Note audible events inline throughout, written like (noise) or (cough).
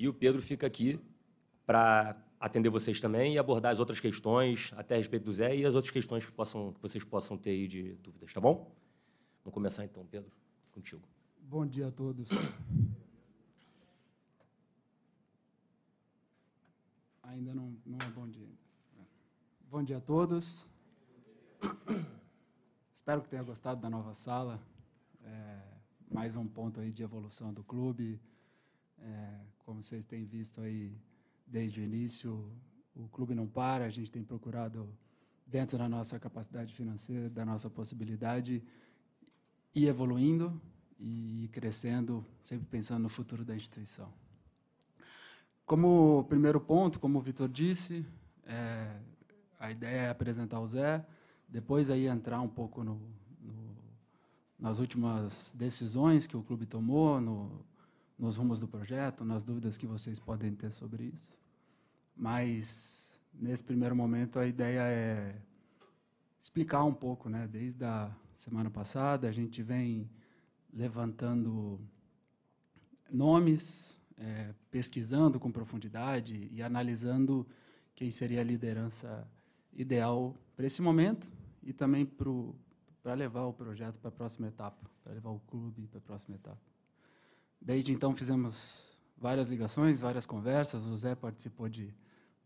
E o Pedro fica aqui para atender vocês também e abordar as outras questões, até a respeito do Zé, e as outras questões que, possam, que vocês possam ter aí de dúvidas, tá bom? Vamos começar então, Pedro, contigo. Bom dia a todos. Ainda não, não é bom dia. Bom dia a todos. Espero que tenha gostado da nova sala. É, mais um ponto aí de evolução do clube. É, como vocês têm visto aí, desde o início. O clube não para, a gente tem procurado, dentro da nossa capacidade financeira, da nossa possibilidade, ir evoluindo e crescendo, sempre pensando no futuro da instituição. Como primeiro ponto, como o Vitor disse, é, a ideia é apresentar o Zé, depois aí entrar um pouco no, no, nas últimas decisões que o clube tomou, no, nos rumos do projeto, nas dúvidas que vocês podem ter sobre isso. Mas, nesse primeiro momento, a ideia é explicar um pouco. Né? Desde a semana passada, a gente vem levantando nomes, é, pesquisando com profundidade e analisando quem seria a liderança ideal para esse momento e também para levar o projeto para a próxima etapa, para levar o clube para a próxima etapa. Desde então fizemos várias ligações, várias conversas. O Zé participou de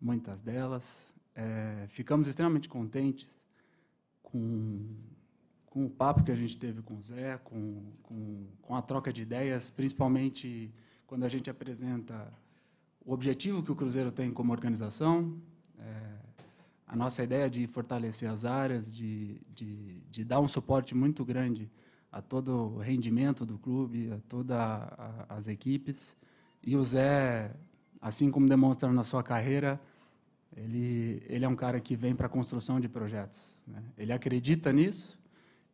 muitas delas. É, ficamos extremamente contentes com, com o papo que a gente teve com o Zé, com, com, com a troca de ideias, principalmente quando a gente apresenta o objetivo que o Cruzeiro tem como organização, é, a nossa ideia de fortalecer as áreas, de, de, de, dar um suporte muito grande a todo o rendimento do clube, a todas as equipes. E o Zé, assim como demonstra na sua carreira, ele, ele é um cara que vem para a construção de projetos. Né? Ele acredita nisso,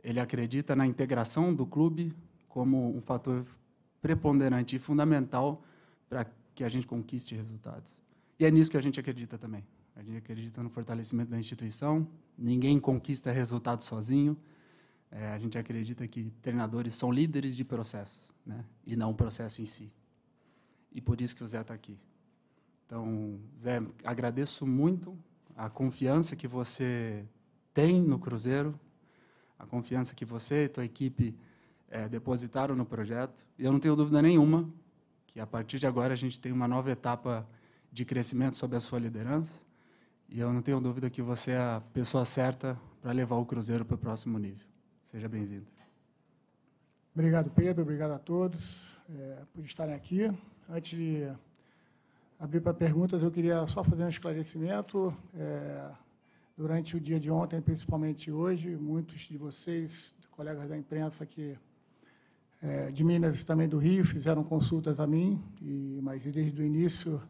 ele acredita na integração do clube como um fator preponderante e fundamental para que a gente conquiste resultados. E é nisso que a gente acredita também. A gente acredita no fortalecimento da instituição. Ninguém conquista resultados sozinho. É, a gente acredita que treinadores são líderes de processos, né? e não o processo em si. E por isso que o Zé está aqui. Então, Zé, agradeço muito a confiança que você tem no Cruzeiro, a confiança que você e tua equipe é, depositaram no projeto. E eu não tenho dúvida nenhuma que a partir de agora a gente tem uma nova etapa de crescimento sob a sua liderança. E eu não tenho dúvida que você é a pessoa certa para levar o Cruzeiro para o próximo nível. Seja bem-vindo. Obrigado, Pedro. Obrigado a todos é, por estarem aqui. Antes de abrir para perguntas, eu queria só fazer um esclarecimento. É, durante o dia de ontem, principalmente hoje, muitos de vocês, colegas da imprensa aqui é, de Minas e também do Rio, fizeram consultas a mim, e, mas desde o início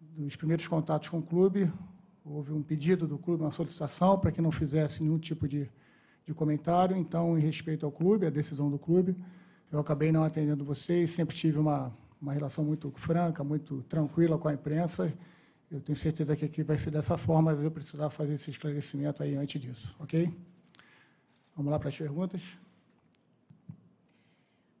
dos primeiros contatos com o clube, houve um pedido do clube, uma solicitação para que não fizesse nenhum tipo de, de comentário. Então, em respeito ao clube, a decisão do clube, eu acabei não atendendo vocês, sempre tive uma uma relação muito franca, muito tranquila com a imprensa. Eu tenho certeza que aqui vai ser dessa forma, mas eu precisava fazer esse esclarecimento aí antes disso, ok? Vamos lá para as perguntas.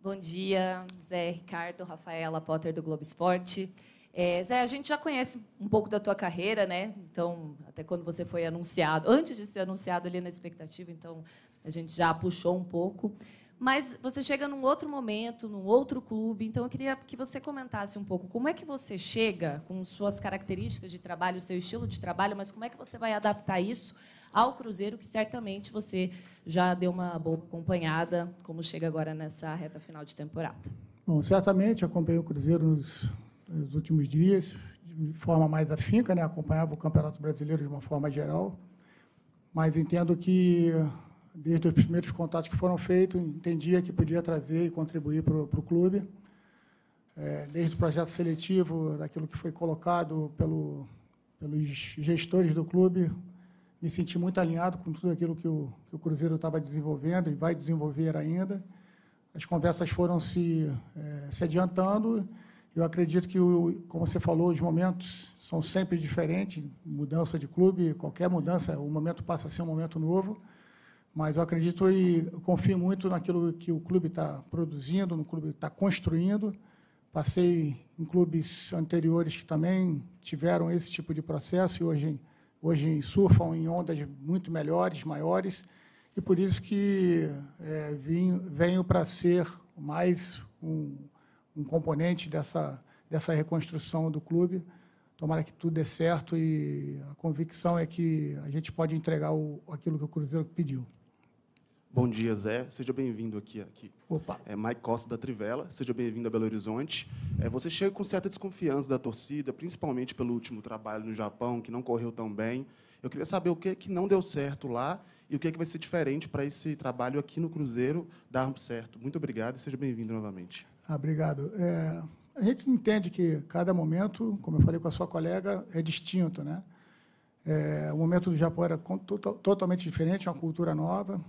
Bom dia, Zé Ricardo, Rafaela Potter do Globo Esporte. É, Zé, a gente já conhece um pouco da tua carreira, né? Então, até quando você foi anunciado, antes de ser anunciado ali na expectativa, então a gente já puxou um pouco. Mas você chega num outro momento, num outro clube. Então, eu queria que você comentasse um pouco como é que você chega com suas características de trabalho, seu estilo de trabalho, mas como é que você vai adaptar isso ao Cruzeiro, que certamente você já deu uma boa acompanhada, como chega agora nessa reta final de temporada. Bom, certamente acompanhei o Cruzeiro nos, nos últimos dias, de forma mais afinca, né? acompanhava o Campeonato Brasileiro de uma forma geral, mas entendo que desde os primeiros contatos que foram feitos, entendia que podia trazer e contribuir para o clube. É, desde o projeto seletivo, daquilo que foi colocado pelo, pelos gestores do clube, me senti muito alinhado com tudo aquilo que o, que o Cruzeiro estava desenvolvendo e vai desenvolver ainda. As conversas foram se, é, se adiantando. Eu acredito que, o, como você falou, os momentos são sempre diferentes. Mudança de clube, qualquer mudança, o momento passa a ser um momento novo. Mas eu acredito e confio muito naquilo que o clube está produzindo, no clube está construindo, passei em clubes anteriores que também tiveram esse tipo de processo e hoje, hoje surfam em ondas muito melhores, maiores, e por isso que é, vim, venho para ser mais um, um componente dessa, dessa reconstrução do clube. Tomara que tudo dê certo e a convicção é que a gente pode entregar o, aquilo que o Cruzeiro pediu. Bom dia, Zé. Seja bem-vindo aqui. aqui. Opa. É Mike Costa da Trivela. Seja bem-vindo a Belo Horizonte. É, você chega com certa desconfiança da torcida, principalmente pelo último trabalho no Japão, que não correu tão bem. Eu queria saber o que, que não deu certo lá e o que, que vai ser diferente para esse trabalho aqui no Cruzeiro dar certo. Muito obrigado e seja bem-vindo novamente. Ah, obrigado. É, a gente entende que cada momento, como eu falei com a sua colega, é distinto, né? É, o momento do Japão era totalmente diferente, uma cultura nova,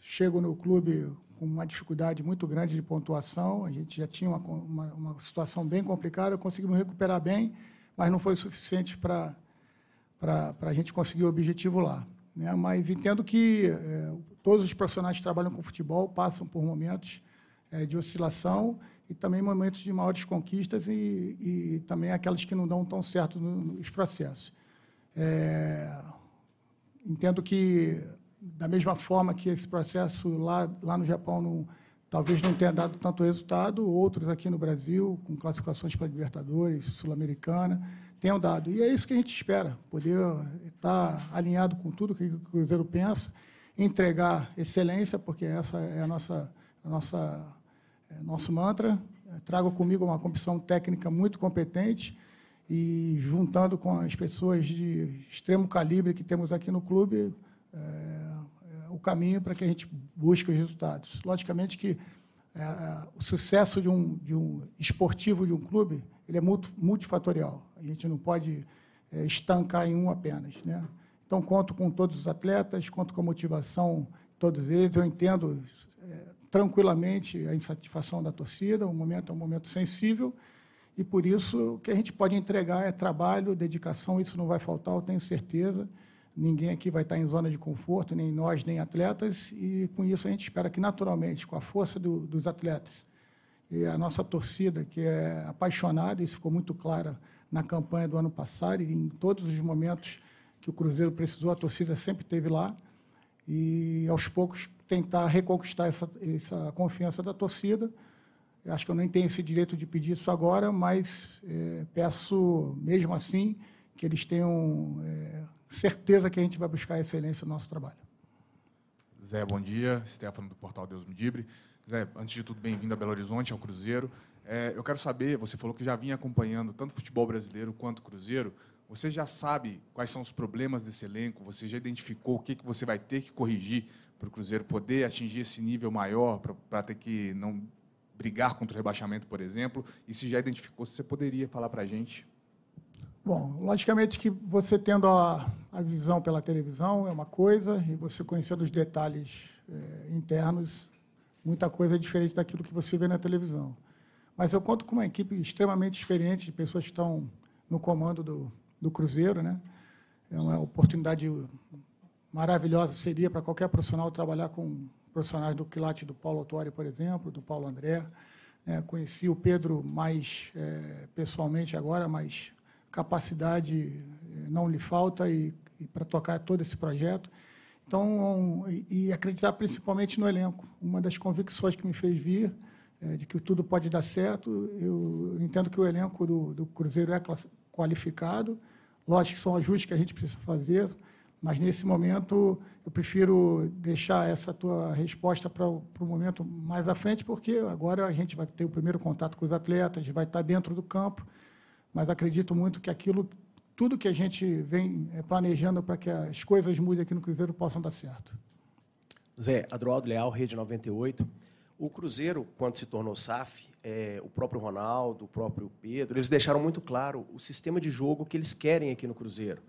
chego no clube com uma dificuldade muito grande de pontuação, a gente já tinha uma, uma, uma situação bem complicada, conseguimos recuperar bem, mas não foi suficiente para a gente conseguir o objetivo lá. Né? Mas entendo que é, todos os profissionais que trabalham com futebol passam por momentos é, de oscilação e também momentos de maiores conquistas e, e também aquelas que não dão tão certo nos processos. É, entendo que da mesma forma que esse processo lá, lá no Japão não, talvez não tenha dado tanto resultado, outros aqui no Brasil, com classificações para Libertadores, Sul-Americana, tenham dado. E é isso que a gente espera, poder estar alinhado com tudo que o Cruzeiro pensa, entregar excelência, porque essa é a nossa, a nossa nosso mantra. Trago comigo uma comissão técnica muito competente e juntando com as pessoas de extremo calibre que temos aqui no clube, é, é, o caminho para que a gente busque os resultados. Logicamente que é, é, o sucesso de um, de um esportivo de um clube ele é multifatorial. A gente não pode é, estancar em um apenas. Né? Então, conto com todos os atletas, conto com a motivação de todos eles. Eu entendo é, tranquilamente a insatisfação da torcida, o momento é um momento sensível, e por isso o que a gente pode entregar é trabalho, dedicação, isso não vai faltar, eu tenho certeza. Ninguém aqui vai estar em zona de conforto, nem nós, nem atletas, e com isso a gente espera que, naturalmente, com a força do, dos atletas e a nossa torcida, que é apaixonada, isso ficou muito claro na campanha do ano passado, e em todos os momentos que o Cruzeiro precisou, a torcida sempre esteve lá, e aos poucos tentar reconquistar essa, essa confiança da torcida. Eu acho que eu nem tenho esse direito de pedir isso agora, mas é, peço, mesmo assim, que eles tenham é, certeza que a gente vai buscar a excelência no nosso trabalho. Zé, bom dia. Stefano, do Portal Deus Me Dibre. Zé, antes de tudo, bem-vindo a Belo Horizonte, ao Cruzeiro. É, eu quero saber, você falou que já vinha acompanhando tanto futebol brasileiro quanto Cruzeiro. Você já sabe quais são os problemas desse elenco? Você já identificou o que, que você vai ter que corrigir para o Cruzeiro poder atingir esse nível maior, para ter que não brigar contra o rebaixamento, por exemplo? E se já identificou, você poderia falar para a gente? Bom, logicamente que você tendo a, a visão pela televisão é uma coisa, e você conhecendo os detalhes é, internos, muita coisa é diferente daquilo que você vê na televisão. Mas eu conto com uma equipe extremamente experiente, de pessoas que estão no comando do, do Cruzeiro. Né? É uma oportunidade maravilhosa, seria para qualquer profissional trabalhar com profissionais do quilate do Paulo Autori, por exemplo, do Paulo André. É, conheci o Pedro mais é, pessoalmente agora, mas capacidade eh, não lhe falta e, e para tocar todo esse projeto. Então, e, e, acreditar principalmente no elenco. Uma das convicções que me fez vir é, de que tudo pode dar certo. Eu entendo que o elenco do, do Cruzeiro é qualificado. Lógico que são ajustes que a gente precisa fazer, mas nesse momento eu prefiro deixar essa tua resposta para o momento mais à frente, porque agora a gente vai ter o primeiro contato com os atletas, vai estar dentro do campo mas acredito muito que aquilo, tudo que a gente vem eh, planejando para que as coisas mudem aqui no Cruzeiro possam dar certo. Zé, Adroaldo Leal, Rede 98. O Cruzeiro, quando se tornou SAF, é, o próprio Ronaldo, o próprio Pedro, eles deixaram muito claro o sistema de jogo que eles querem aqui no Cruzeiro,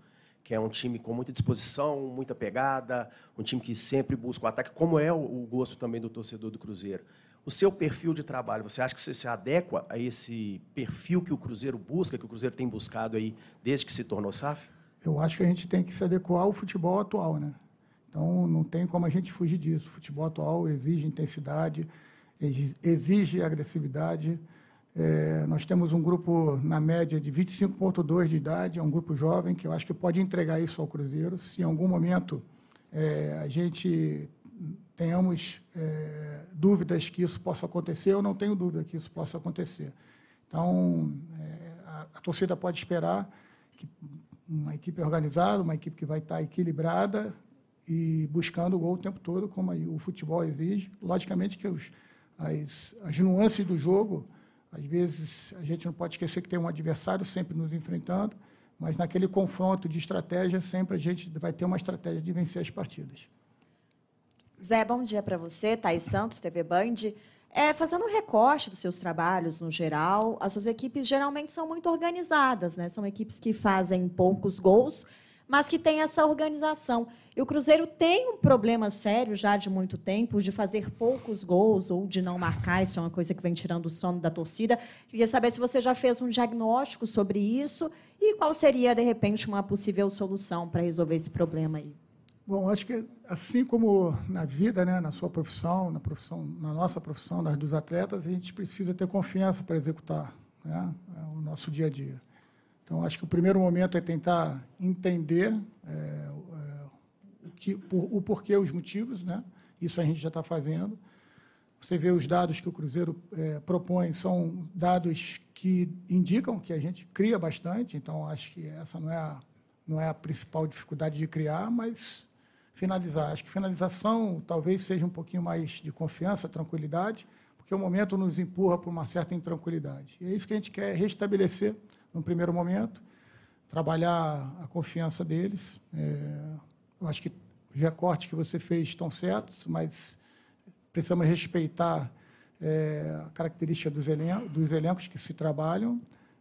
que é um time com muita disposição, muita pegada, um time que sempre busca o ataque, como é o, gosto também do torcedor do Cruzeiro. O seu perfil de trabalho, você acha que você se adequa a esse perfil que o Cruzeiro busca, que o Cruzeiro tem buscado aí desde que se tornou SAF? Eu acho que a gente tem que se adequar ao futebol atual, né? Então não tem como a gente fugir disso. O futebol atual exige intensidade, exige agressividade. É, nós temos um grupo, na média, de 25,2 de idade, é um grupo jovem, que eu acho que pode entregar isso ao Cruzeiro. Se em algum momento é, a gente tenhamos é, dúvidas que isso possa acontecer, eu não tenho dúvida que isso possa acontecer. Então, é, a, a, torcida pode esperar que uma equipe organizada, uma equipe que vai estar equilibrada e buscando o gol o tempo todo, como o futebol exige. Logicamente que os, as, as nuances do jogo, às vezes a gente não pode esquecer que tem um adversário sempre nos enfrentando, mas naquele confronto de estratégia, sempre a gente vai ter uma estratégia de vencer as partidas. Zé, bom dia para você. Thais Santos, TV Band. É, fazendo um recorte dos seus trabalhos no geral, as suas equipes geralmente são muito organizadas, né? São equipes que fazem poucos gols, mas que têm essa organização. E o Cruzeiro tem um problema sério já de muito tempo de fazer poucos gols ou de não marcar. Isso é uma coisa que vem tirando o sono da torcida. Queria saber se você já fez um diagnóstico sobre isso e qual seria, de repente, uma possível solução para resolver esse problema aí. Bom, acho que assim como na vida, né, na sua profissão, na profissão, na nossa profissão, dos atletas, a gente precisa ter confiança para executar né, o nosso dia a dia. Então, acho que o primeiro momento é tentar entender é, é, o, que, o porquê, os motivos, né? Isso a gente já está fazendo. Você vê os dados que o Cruzeiro é, propõe, são dados que indicam que a gente cria bastante, então acho que essa não é a, não é a principal dificuldade de criar, mas finalizar. Acho que finalização talvez seja um pouquinho mais de confiança, tranquilidade, porque o momento nos empurra para uma certa intranquilidade. E é isso que a gente quer restabelecer no primeiro momento, trabalhar a confiança deles. É, eu acho que os recortes que você fez estão certos, mas precisamos respeitar é, a característica dos, elen dos elencos que se trabalham.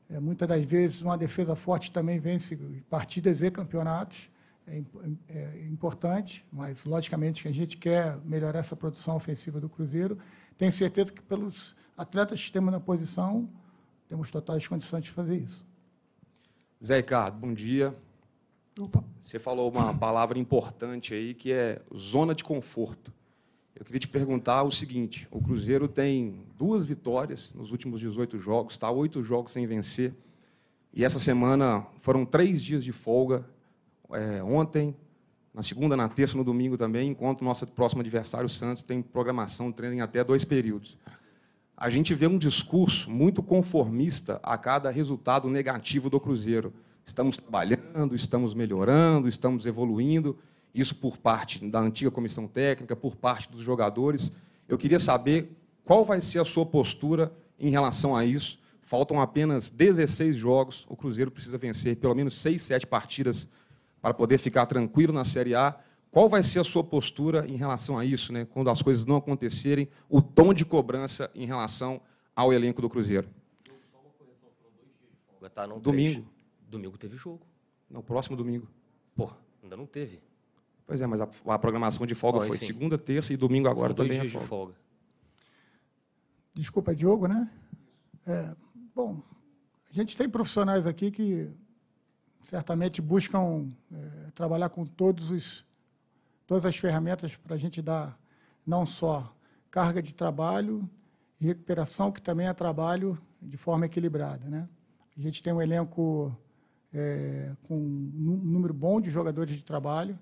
É, muitas das vezes, uma defesa forte também vence partidas e campeonatos é, é, importante, mas logicamente que a gente quer melhorar essa produção ofensiva do Cruzeiro. Tenho certeza que pelos atletas que temos na posição, temos totais condições de fazer isso. Zé Ricardo, bom dia. Opa. Você falou uma palavra importante aí que é zona de conforto. Eu queria te perguntar o seguinte: o Cruzeiro tem duas vitórias nos últimos 18 jogos, está oito jogos sem vencer. E essa semana foram três dias de folga é, ontem, na segunda, na terça, no domingo também, enquanto o nosso próximo adversário, o Santos, tem programação, treino em até dois períodos. A gente vê um discurso muito conformista a cada resultado negativo do Cruzeiro. Estamos trabalhando, estamos melhorando, estamos evoluindo, isso por parte da antiga comissão técnica, por parte dos jogadores. Eu queria saber qual vai ser a sua postura em relação a isso. Faltam apenas 16 jogos, o Cruzeiro precisa vencer pelo menos 6, 7 partidas para poder ficar tranquilo na Série A. Qual vai ser a sua postura em relação a isso, né? quando as coisas não acontecerem, o tom de cobrança em relação ao elenco do Cruzeiro? Só uma correção, foram dois dias de folga, tá? Não domingo. Três. Domingo teve jogo. Não, próximo domingo. Pô, ainda não teve. Pois é, mas a, a programação de folga Bom, foi segunda, terça e domingo agora São dois também é dias é folga. de folga. Desculpa, Diogo, né? É, bom, a gente tem profissionais aqui que certamente buscam é, trabalhar com todos os, todas as ferramentas para a gente dar não só carga de trabalho e recuperação, que também é trabalho de forma equilibrada. Né? A gente tem um elenco é, com um número bom de jogadores de trabalho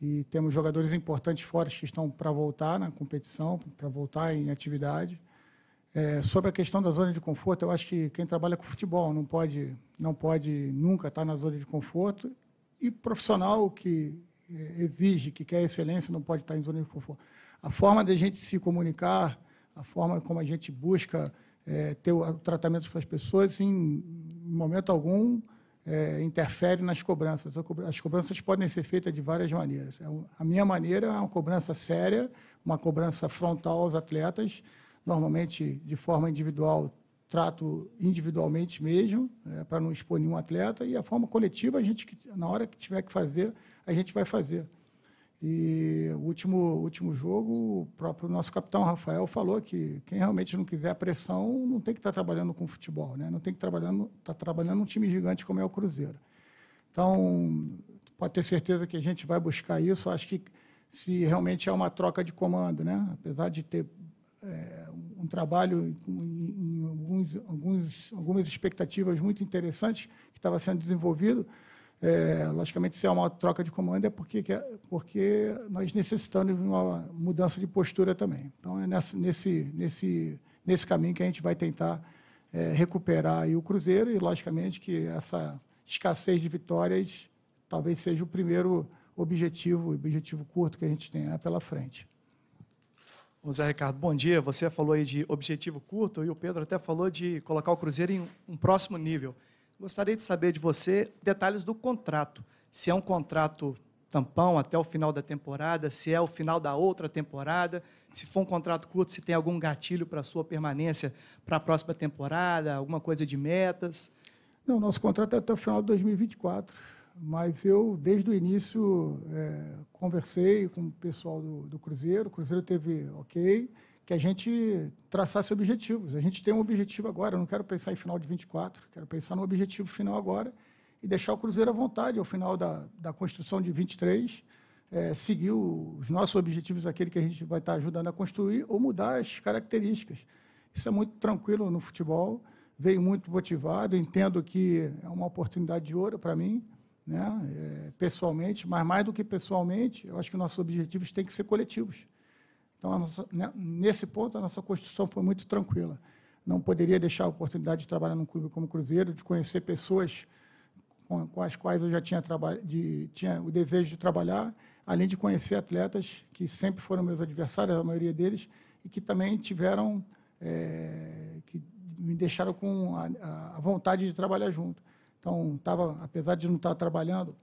e temos jogadores importantes fora que estão para voltar na competição, para voltar em atividade. É, sobre a questão da zona de conforto, eu acho que quem trabalha com futebol não pode, não pode nunca estar na zona de conforto e profissional que exige, que quer excelência, não pode estar em zona de conforto. A forma de a gente se comunicar, a forma como a gente busca é, ter o tratamento com as pessoas, em, em momento algum, é, interfere nas cobranças. As cobranças podem ser feitas de várias maneiras. É a minha maneira é uma cobrança séria, uma cobrança frontal aos atletas, normalmente de forma individual, trato individualmente mesmo, é, para não expor nenhum atleta, e a forma coletiva, a gente, na hora que tiver que fazer, a gente vai fazer. E o último, último jogo, o próprio nosso capitão Rafael falou que quem realmente não quiser a pressão não tem que estar trabalhando com futebol, né? não tem que estar trabalhando, estar tá trabalhando um time gigante como é o Cruzeiro. Então, pode ter certeza que a gente vai buscar isso. Acho que se realmente é uma troca de comando, né? apesar de ter é, um trabalho em, em alguns, alguns, algumas expectativas muito interessantes que estava sendo desenvolvido. É, logicamente, se é uma troca de comando, é porque, porque nós necessitamos de uma mudança de postura também. Então, é nessa, nesse, nesse, nesse caminho que a gente vai tentar é, recuperar o Cruzeiro e, logicamente, que essa escassez de vitórias talvez seja o primeiro objetivo, objetivo curto que a gente tem pela frente. O Zé Ricardo, bom dia. Você falou aí de objetivo curto e o Pedro até falou de colocar o Cruzeiro em um próximo nível. Gostaria de saber de você detalhes do contrato. Se é um contrato tampão até o final da temporada, se é o final da outra temporada, se for um contrato curto, se tem algum gatilho para a sua permanência para a próxima temporada, alguma coisa de metas. Não, nosso contrato é até o final de 2024, mas eu, desde o início, é, conversei com o pessoal do, do Cruzeiro, o Cruzeiro teve ok, que a gente traçasse objetivos. A gente tem um objetivo agora, eu não quero pensar em final de 24, quero pensar no objetivo final agora e deixar o Cruzeiro à vontade ao final da, da construção de 23, é, seguir os nossos objetivos, aquele que a gente vai estar ajudando a construir, ou mudar as características. Isso é muito tranquilo no futebol, veio muito motivado, entendo que é uma oportunidade de ouro para mim, né, é, pessoalmente, mas mais do que pessoalmente, eu acho que nossos objetivos têm que ser coletivos. Então, nossa, né, nesse ponto, a nossa construção foi muito tranquila. Não poderia deixar a oportunidade de trabalhar num clube como Cruzeiro, de conhecer pessoas com, com as quais eu já tinha, de, tinha o desejo de trabalhar, além de conhecer atletas que sempre foram meus adversários, a maioria deles, e que também tiveram, é, que me deixaram com a, a, vontade de trabalhar junto. Então, tava, apesar de não estar trabalhando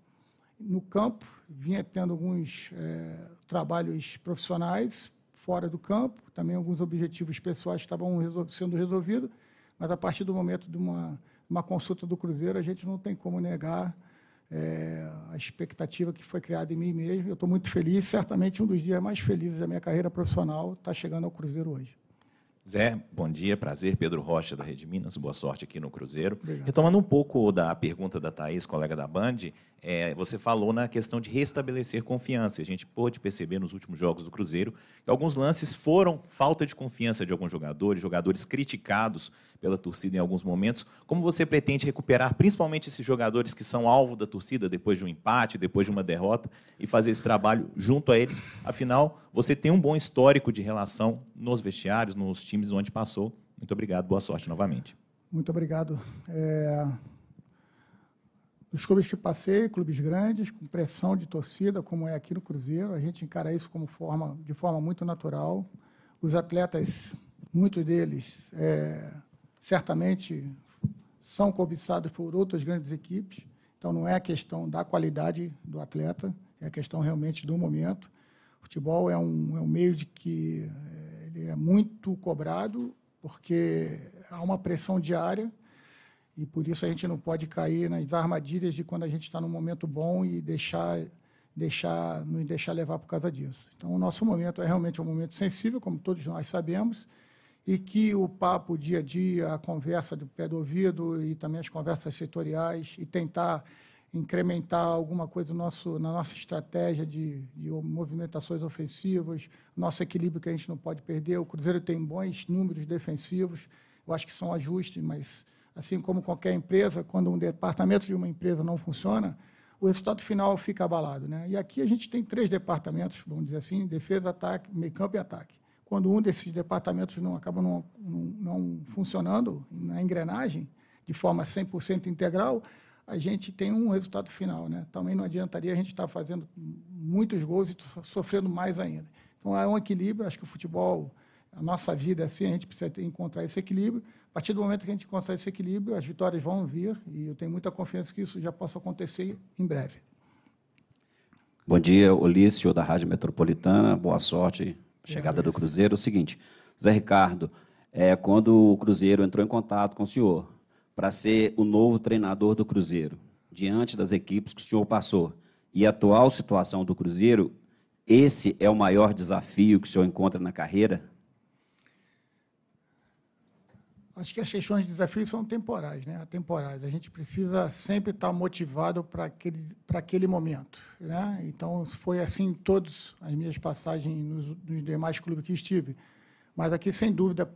no campo, vinha tendo alguns é, trabalhos profissionais fora do campo, também alguns objetivos pessoais estavam resol sendo resolvidos, mas a partir do momento de uma, uma consulta do Cruzeiro, a gente não tem como negar é, a expectativa que foi criada em mim mesmo. Eu estou muito feliz, certamente um dos dias mais felizes da minha carreira profissional está chegando ao Cruzeiro hoje. Zé, bom dia, prazer. Pedro Rocha, da Rede Minas, boa sorte aqui no Cruzeiro. Obrigado. Retomando um pouco da pergunta da Thaís, colega da Band, é, você falou na questão de restabelecer confiança. A gente pôde perceber nos últimos jogos do Cruzeiro que alguns lances foram falta de confiança de alguns jogadores, jogadores criticados pela torcida em alguns momentos. Como você pretende recuperar, principalmente esses jogadores que são alvo da torcida depois de um empate, depois de uma derrota, e fazer esse trabalho junto a eles? Afinal, você tem um bom histórico de relação nos vestiários, nos times onde passou. Muito obrigado, boa sorte novamente. Muito obrigado. É... Os clubes que passei, clubes grandes, com pressão de torcida, como é aqui no Cruzeiro, a gente encara isso como forma, de forma muito natural. Os atletas, muitos deles, é, certamente são cobiçados por outras grandes equipes. Então, não é a questão da qualidade do atleta, é a questão realmente do momento. O futebol é um, é um meio de que é, ele é muito cobrado, porque há uma pressão diária e por isso a gente não pode cair nas armadilhas de quando a gente está num momento bom e deixar deixar não deixar levar por causa disso. Então o nosso momento é realmente um momento sensível, como todos nós sabemos, e que o papo dia a dia, a conversa do pé do ouvido e também as conversas setoriais e tentar incrementar alguma coisa no nosso, na nossa estratégia de, de movimentações ofensivas, nosso equilíbrio que a gente não pode perder. O Cruzeiro tem bons números defensivos, eu acho que são ajustes, mas assim como qualquer empresa, quando um departamento de uma empresa não funciona, o resultado final fica abalado. Né? E aqui a gente tem três departamentos, vamos dizer assim, defesa, ataque, meio campo e ataque. Quando um desses departamentos não acaba não, não, não funcionando na engrenagem de forma 100% integral, a gente tem um resultado final. Né? Também não adiantaria a gente estar fazendo muitos gols e sofrendo mais ainda. Então, é um equilíbrio. Acho que o futebol, a nossa vida é assim, a gente precisa encontrar esse equilíbrio. A partir do momento que a gente encontrar esse equilíbrio, as vitórias vão vir e eu tenho muita confiança que isso já possa acontecer em breve. Bom dia, Olício, da Rádio Metropolitana. Boa sorte, chegada do Cruzeiro. O seguinte, Zé Ricardo, é, quando o Cruzeiro entrou em contato com o senhor para ser o novo treinador do Cruzeiro, diante das equipes que o senhor passou, e a atual situação do Cruzeiro, esse é o maior desafio que o senhor encontra na carreira? Acho que as questões de desafio são temporais, né? Atemporais. A gente precisa sempre estar motivado para aquele, para aquele momento, né? Então, foi assim em todas as minhas passagens nos, nos demais clubes que estive. Mas aqui, sem dúvida,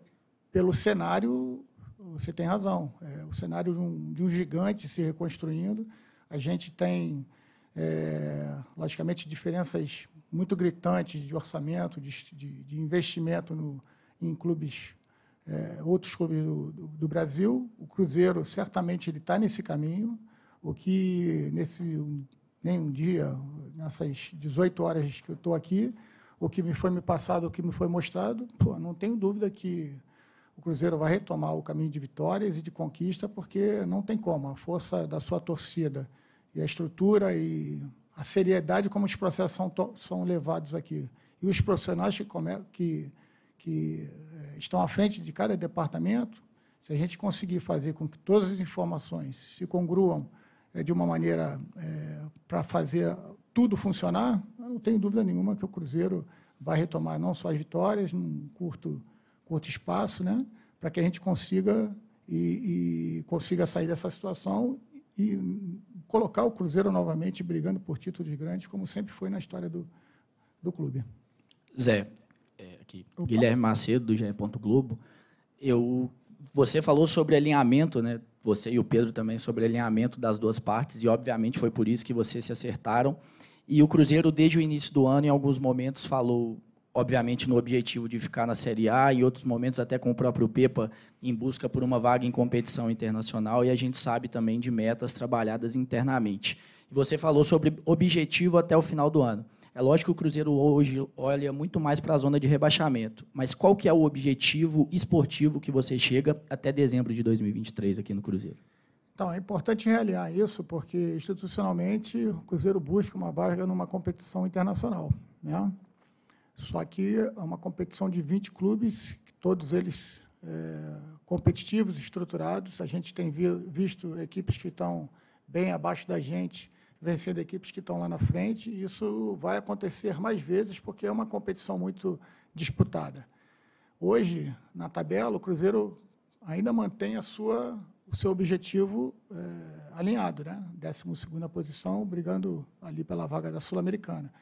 pelo cenário, você tem razão, é, o cenário de um, de um, gigante se reconstruindo. A gente tem, é, logicamente, diferenças muito gritantes de orçamento, de, de, de investimento no, em clubes, é, outros clubes do, do, do, Brasil. O Cruzeiro, certamente, ele está nesse caminho. O que, nesse nem um dia, nessas 18 horas que eu estou aqui, o que me foi me passado, o que me foi mostrado, pô, não tenho dúvida que o Cruzeiro vai retomar o caminho de vitórias e de conquista, porque não tem como. A força da sua torcida e a estrutura e a seriedade como os processos são, são levados aqui. E os profissionais que, que, que eh, estão à frente de cada departamento, se a gente conseguir fazer com que todas as informações se congruam é, de uma maneira é, para fazer tudo funcionar, não tenho dúvida nenhuma que o Cruzeiro vai retomar não só as vitórias num curto, curto espaço, né, para que a gente consiga e, e, consiga sair dessa situação e colocar o Cruzeiro novamente brigando por títulos grandes, como sempre foi na história do, do clube. Zé, é, aqui, Guilherme Macedo, do GE. Globo. Eu, você falou sobre alinhamento, né? você e o Pedro também, sobre alinhamento das duas partes, e obviamente foi por isso que vocês se acertaram. E o Cruzeiro, desde o início do ano, em alguns momentos, falou, obviamente, no objetivo de ficar na Série A, em outros momentos, até com o próprio Pepa, em busca por uma vaga em competição internacional, e a gente sabe também de metas trabalhadas internamente. E você falou sobre objetivo até o final do ano. É lógico que o Cruzeiro hoje olha muito mais para a zona de rebaixamento, mas qual que é o objetivo esportivo que você chega até dezembro de 2023 aqui no Cruzeiro? Então, é importante realinhar isso, porque institucionalmente o Cruzeiro busca uma vaga numa competição internacional. Né? Só que é uma competição de 20 clubes, todos eles é, competitivos, estruturados. A gente tem visto equipes que estão bem abaixo da gente vencendo equipes que estão lá na frente, e isso vai acontecer mais vezes, porque é uma competição muito disputada. Hoje, na tabela, o Cruzeiro ainda mantém a sua, o seu objetivo é, alinhado, né? 12 posição, brigando ali pela vaga da Sul-Americana.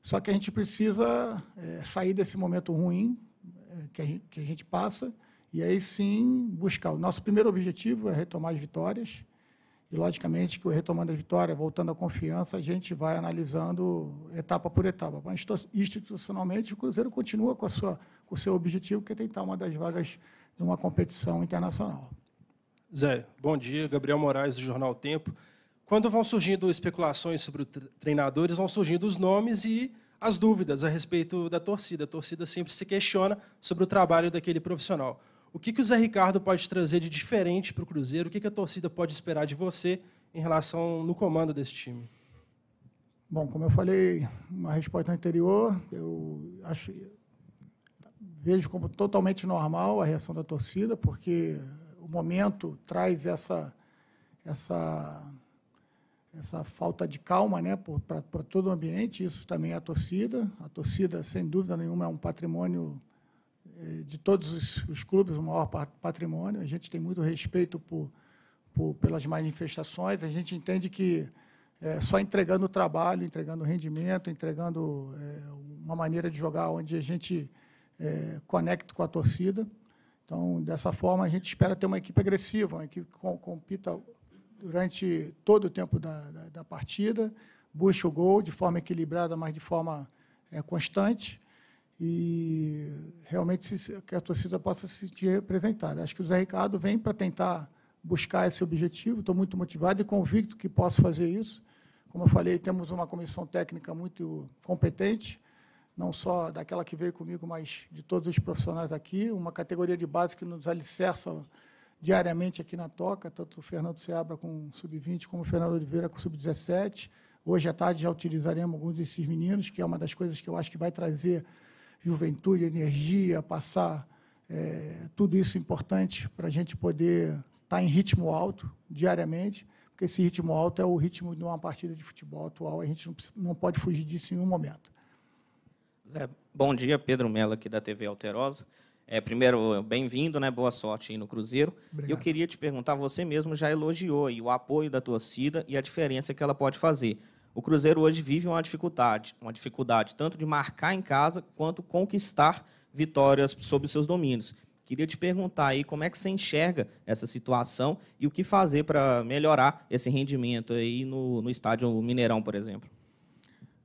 Só que a gente precisa é, sair desse momento ruim é, que, a gente, que a gente passa e aí sim buscar. O nosso primeiro objetivo é retomar as vitórias, e, logicamente, que retomando a vitória, voltando à confiança, a gente vai analisando etapa por etapa. Mas, institucionalmente, o Cruzeiro continua com, a sua, com o seu objetivo, que é tentar uma das vagas de uma competição internacional. Zé, bom dia. Gabriel Moraes, do Jornal Tempo. Quando vão surgindo especulações sobre treinadores, vão surgindo os nomes e as dúvidas a respeito da torcida. A torcida sempre se questiona sobre o trabalho daquele profissional. O que, que o Zé Ricardo pode trazer de diferente para o Cruzeiro? O que, que a torcida pode esperar de você em relação no comando desse time? Bom, como eu falei na resposta anterior, eu acho vejo como totalmente normal a reação da torcida, porque o momento traz essa essa essa falta de calma, né, para todo o ambiente. Isso também é a torcida. A torcida, sem dúvida nenhuma, é um patrimônio de todos os, os, clubes, o maior patrimônio. A gente tem muito respeito por, por pelas manifestações. A gente entende que é, só entregando o trabalho, entregando o rendimento, entregando é, uma maneira de jogar onde a gente é, conecta com a torcida. Então, dessa forma, a gente espera ter uma equipe agressiva, uma equipe que compita durante todo o tempo da, da, da partida, busque o gol de forma equilibrada, mas de forma é, constante e realmente que a torcida possa se sentir representada. Acho que o Zé Ricardo vem para tentar buscar esse objetivo, estou muito motivado e convicto que posso fazer isso. Como eu falei, temos uma comissão técnica muito competente, não só daquela que veio comigo, mas de todos os profissionais aqui, uma categoria de base que nos alicerça diariamente aqui na Toca, tanto o Fernando Seabra com o Sub-20, como o Fernando Oliveira com o Sub-17. Hoje à tarde já utilizaremos alguns desses meninos, que é uma das coisas que eu acho que vai trazer juventude, energia, passar é, tudo isso importante para a gente poder estar tá em ritmo alto diariamente, porque esse ritmo alto é o ritmo de uma partida de futebol atual, a gente não, não pode fugir disso em nenhum momento. Zé, bom dia, Pedro Mello aqui da TV Alterosa. É, primeiro, bem-vindo, né? boa sorte aí no Cruzeiro. Obrigado. Eu queria te perguntar, você mesmo já elogiou o apoio da torcida e a diferença que ela pode fazer. O Cruzeiro hoje vive uma dificuldade, uma dificuldade tanto de marcar em casa quanto conquistar vitórias sobre seus domínios. Queria te perguntar aí como é que você enxerga essa situação e o que fazer para melhorar esse rendimento aí no, no estádio Mineirão, por exemplo.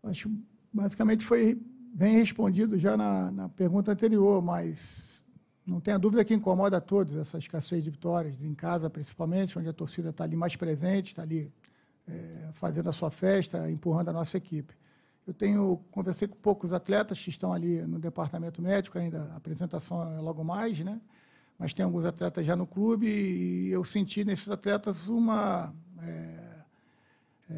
Acho basicamente foi bem respondido já na, na pergunta anterior, mas não tenha dúvida que incomoda a todos essa escassez de vitórias, em casa principalmente, onde a torcida está ali mais presente, está ali é, fazendo a sua festa, empurrando a nossa equipe. Eu tenho conversei com poucos atletas que estão ali no departamento médico, ainda a apresentação é logo mais, né? Mas tem alguns atletas já no clube e eu senti nesses atletas uma é, é,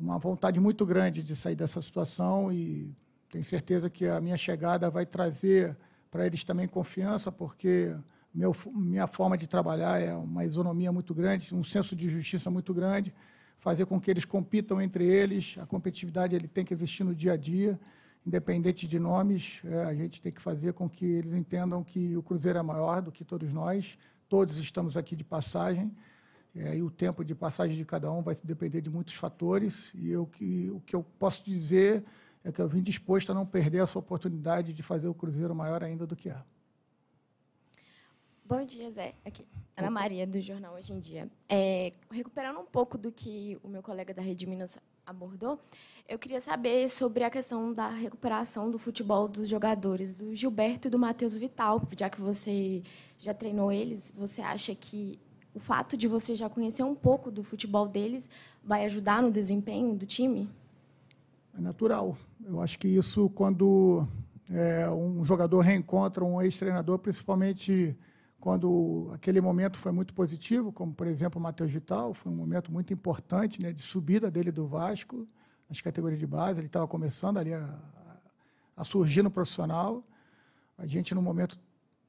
uma vontade muito grande de sair dessa situação e tenho certeza que a minha chegada vai trazer para eles também confiança, porque meu, minha forma de trabalhar é uma isonomia muito grande, um senso de justiça muito grande fazer com que eles compitam entre eles. A competitividade ele tem que existir no dia a dia, independente de nomes. É, a gente tem que fazer com que eles entendam que o Cruzeiro é maior do que todos nós. Todos estamos aqui de passagem. É, e o tempo de passagem de cada um vai depender de muitos fatores. E eu, que, o que eu posso dizer é que eu vim disposto a não perder essa oportunidade de fazer o Cruzeiro maior ainda do que é. Bom dia, Zé. Aqui, Ana Maria, do Jornal Hoje em Dia. É, recuperando um pouco do que o meu colega da Rede Minas abordou, eu queria saber sobre a questão da recuperação do futebol dos jogadores, do Gilberto e do Matheus Vital. Já que você já treinou eles, você acha que o fato de você já conhecer um pouco do futebol deles vai ajudar no desempenho do time? É natural. Eu acho que isso, quando é, um jogador reencontra um ex-treinador, principalmente quando aquele momento foi muito positivo, como, por exemplo, o Matheus Vital, foi um momento muito importante né, de subida dele do Vasco, nas categorias de base, ele estava começando ali a, a surgir no profissional. A gente, num momento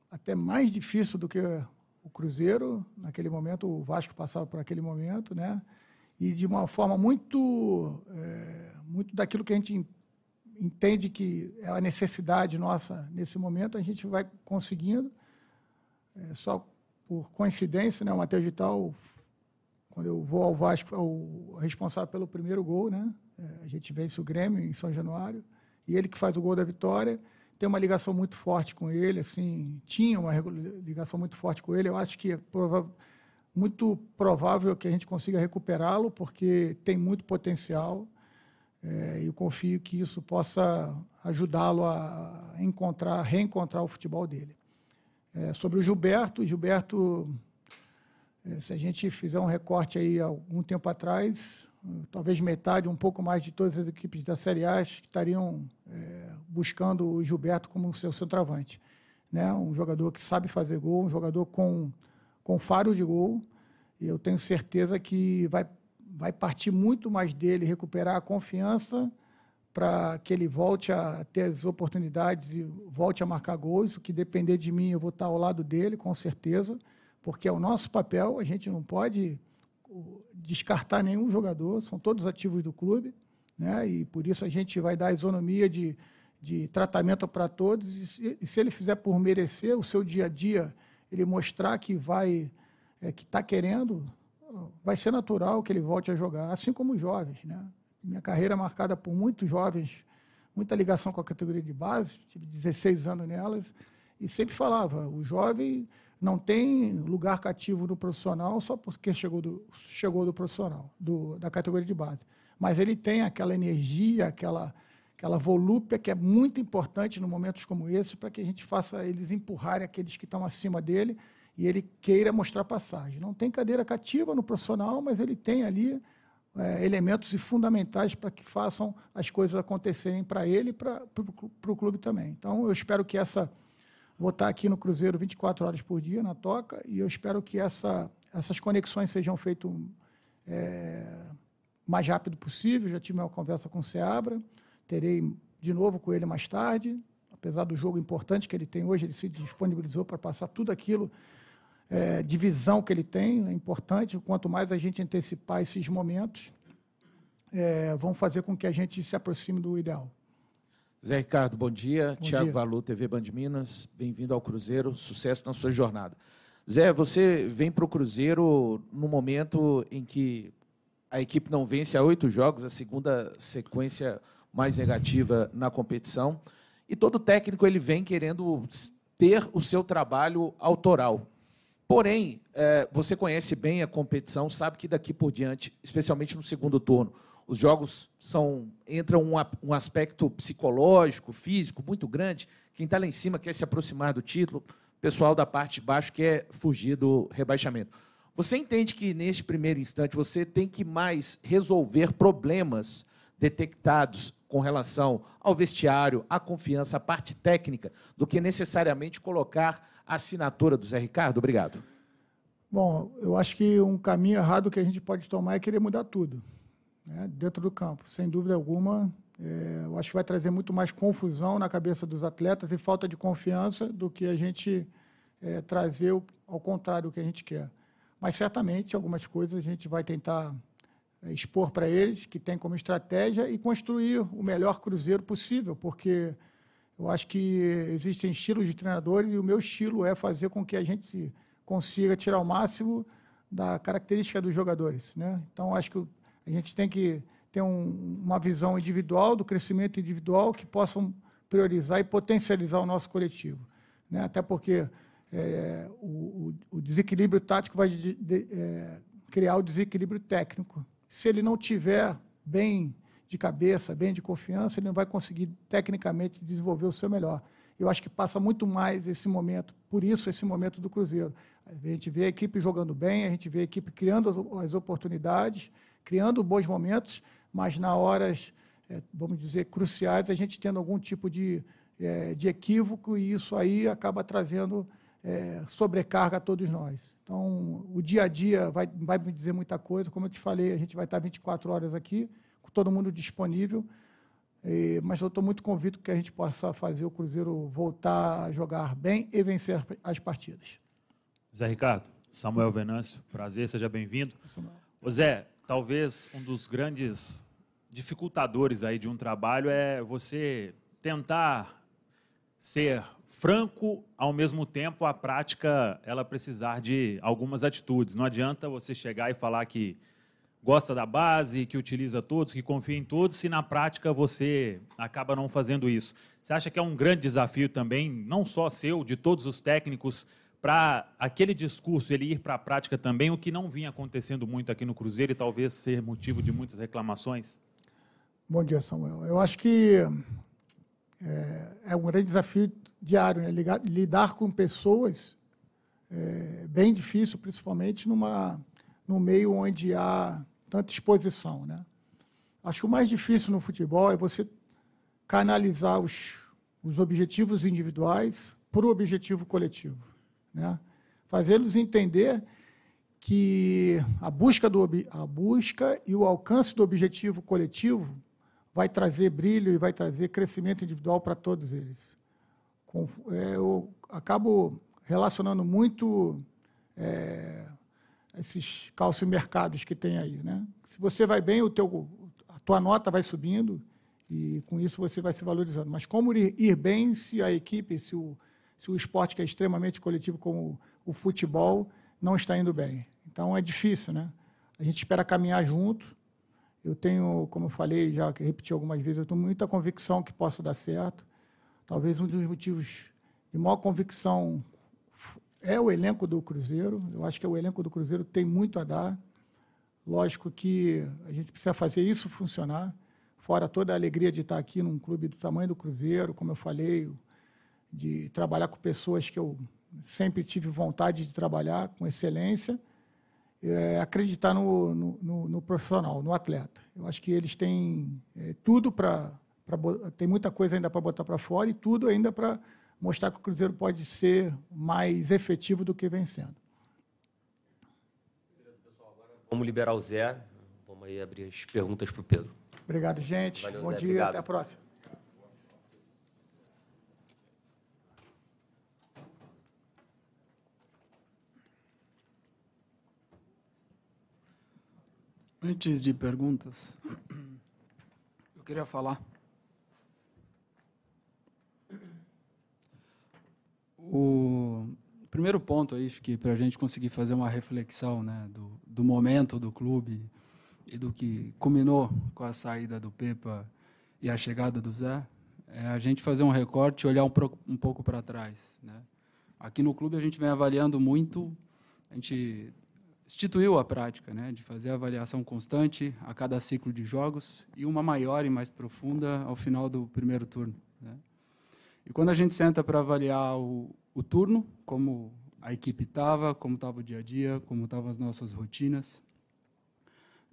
até mais difícil do que o Cruzeiro, naquele momento, o Vasco passava por aquele momento, né? E de uma forma muito, é, muito daquilo que a gente entende que é a necessidade nossa nesse momento, a gente vai conseguindo é, só por coincidência, né, o Matheus Vital, quando eu vou ao Vasco, é o responsável pelo primeiro gol, né? É, a gente vence o Grêmio em São Januário, e ele que faz o gol da vitória, tem uma ligação muito forte com ele, assim, tinha uma ligação muito forte com ele. Eu acho que é muito provável que a gente consiga recuperá-lo, porque tem muito potencial. É, eu confio que isso possa ajudá-lo a encontrar, reencontrar o futebol dele. É, sobre o Gilberto, Gilberto, é, se a gente fizer um recorte aí algum tempo atrás, talvez metade, um pouco mais de todas as equipes da Série A que estariam é, buscando o Gilberto como seu centroavante. Né? Um jogador que sabe fazer gol, um jogador com, com faro de gol, e eu tenho certeza que vai, vai partir muito mais dele recuperar a confiança para que ele volte a ter as oportunidades e volte a marcar gols. O que depender de mim, eu vou estar ao lado dele, com certeza, porque é o nosso papel. A gente não pode descartar nenhum jogador, são todos ativos do clube, né? e por isso a gente vai dar isonomia de, de tratamento para todos. E se, e se, ele fizer por merecer o seu dia a dia, ele mostrar que vai, é, que está querendo, vai ser natural que ele volte a jogar, assim como os jovens. Né? Minha carreira é marcada por muitos jovens, muita ligação com a categoria de base, tive 16 anos nelas, e sempre falava, o jovem não tem lugar cativo no profissional só porque chegou do, chegou do profissional, do, da categoria de base. Mas ele tem aquela energia, aquela, aquela volúpia que é muito importante em momentos como esse para que a gente faça eles empurrarem aqueles que estão acima dele e ele queira mostrar passagem. Não tem cadeira cativa no profissional, mas ele tem ali é, elementos fundamentais para que façam as coisas acontecerem para ele e para o clube também. Então, eu espero que essa. Vou estar aqui no Cruzeiro 24 horas por dia, na toca, e eu espero que essa, essas conexões sejam feitas é, mais rápido possível. Já tive uma conversa com o Seabra, terei de novo com ele mais tarde. Apesar do jogo importante que ele tem hoje, ele se disponibilizou para passar tudo aquilo é, de visão que ele tem, é importante. Quanto mais a gente antecipar esses momentos, é, vão fazer com que a gente se aproxime do ideal. Zé Ricardo, bom dia. Bom Tiago Valu, TV Band Minas. Bem-vindo ao Cruzeiro. Sucesso na sua jornada. Zé, você vem para o Cruzeiro no momento em que a equipe não vence há oito jogos, a segunda sequência mais negativa na competição. E todo técnico ele vem querendo ter o seu trabalho autoral. Porém, é, você conhece bem a competição, sabe que daqui por diante, especialmente no segundo turno, os jogos são entram um, um aspecto psicológico, físico muito grande. Quem está lá em cima quer se aproximar do título, pessoal da parte de baixo quer fugir do rebaixamento. Você entende que, neste primeiro instante, você tem que mais resolver problemas detectados com relação ao vestiário, à confiança, à parte técnica, do que necessariamente colocar assinatura do Zé Ricardo? Obrigado. Bom, eu acho que um caminho errado que a gente pode tomar é querer mudar tudo né, dentro do campo. Sem dúvida alguma, é, eu acho que vai trazer muito mais confusão na cabeça dos atletas e falta de confiança do que a gente é, trazer o, ao contrário do que a gente quer. Mas certamente algumas coisas a gente vai tentar é, expor para eles, que tem como estratégia, e construir o melhor cruzeiro possível, porque eu acho que existem estilos de treinadores e o meu estilo é fazer com que a gente consiga tirar o máximo da característica dos jogadores. Né? Então, acho que a gente tem que ter um, uma visão individual, do crescimento individual, que possam priorizar e potencializar o nosso coletivo. Né? Até porque é, o, o, desequilíbrio tático vai de, de, é, criar o desequilíbrio técnico. Se ele não tiver bem de cabeça, bem de confiança, ele não vai conseguir tecnicamente desenvolver o seu melhor. Eu acho que passa muito mais esse momento, por isso esse momento do Cruzeiro. A gente vê a equipe jogando bem, a gente vê a equipe criando as, oportunidades, criando bons momentos, mas na horas, é, vamos dizer, cruciais, a gente tendo algum tipo de, é, de equívoco e isso aí acaba trazendo é, sobrecarga a todos nós. Então, o dia a dia vai, vai me dizer muita coisa. Como eu te falei, a gente vai estar 24 horas aqui, todo mundo disponível. E, mas eu estou muito convicto que a gente possa fazer o Cruzeiro voltar a jogar bem e vencer as partidas. Zé Ricardo, Samuel Venâncio, prazer, seja bem-vindo. Zé, talvez um dos grandes dificultadores aí de um trabalho é você tentar ser franco, ao mesmo tempo a prática ela precisar de algumas atitudes. Não adianta você chegar e falar que gosta da base, que utiliza todos, que confia em todos, se na prática você acaba não fazendo isso. Você acha que é um grande desafio também, não só seu, de todos os técnicos, para aquele discurso ele ir para a prática também, o que não vinha acontecendo muito aqui no Cruzeiro e talvez ser motivo de muitas reclamações? Bom dia, Samuel. Eu acho que é, é um grande desafio diário, né? lidar, lidar com pessoas é bem difícil, principalmente numa, no meio onde há tanta exposição. Né? Acho que o mais difícil no futebol é você canalizar os, os objetivos individuais para o objetivo coletivo. Né? Fazê-los entender que a busca, do, a busca e o alcance do objetivo coletivo vai trazer brilho e vai trazer crescimento individual para todos eles. Com, é, eu acabo relacionando muito é, esses calciomercados que tem aí. Né? Se você vai bem, o teu, a tua nota vai subindo e com isso você vai se valorizando. Mas como ir, ir bem se a equipe, se o, se o esporte que é extremamente coletivo como o futebol não está indo bem? Então é difícil, né? A gente espera caminhar junto, eu tenho, como eu falei, já repeti algumas vezes, eu tenho muita convicção que possa dar certo. Talvez um dos motivos de maior convicção é o elenco do Cruzeiro. Eu acho que o elenco do Cruzeiro tem muito a dar. Lógico que a gente precisa fazer isso funcionar, fora toda a alegria de estar aqui num clube do tamanho do Cruzeiro, como eu falei, de trabalhar com pessoas que eu sempre tive vontade de trabalhar com excelência é, acreditar no, no, no, profissional, no atleta. Eu acho que eles têm é, tudo para. Tem muita coisa ainda para botar para fora e tudo ainda para mostrar que o Cruzeiro pode ser mais efetivo do que vem sendo. Vamos liberar o Zé. Vamos aí abrir as perguntas para o Pedro. Obrigado, gente. Valeu, Bom Zé, dia, obrigado. até a próxima. Antes de perguntas, (clears throat) eu queria falar. O primeiro ponto aí, que para a gente conseguir fazer uma reflexão né, do, do momento do clube e do que culminou com a saída do Pepa e a chegada do Zé, é a gente fazer um recorte e olhar um, um pouco para trás. Né? Aqui no clube a gente vem avaliando muito, a gente instituiu a prática né, de fazer avaliação constante a cada ciclo de jogos e uma maior e mais profunda ao final do primeiro turno. Né. E quando a gente senta para avaliar o, o turno, como a equipe estava, como estava o dia a dia, como estavam as nossas rotinas,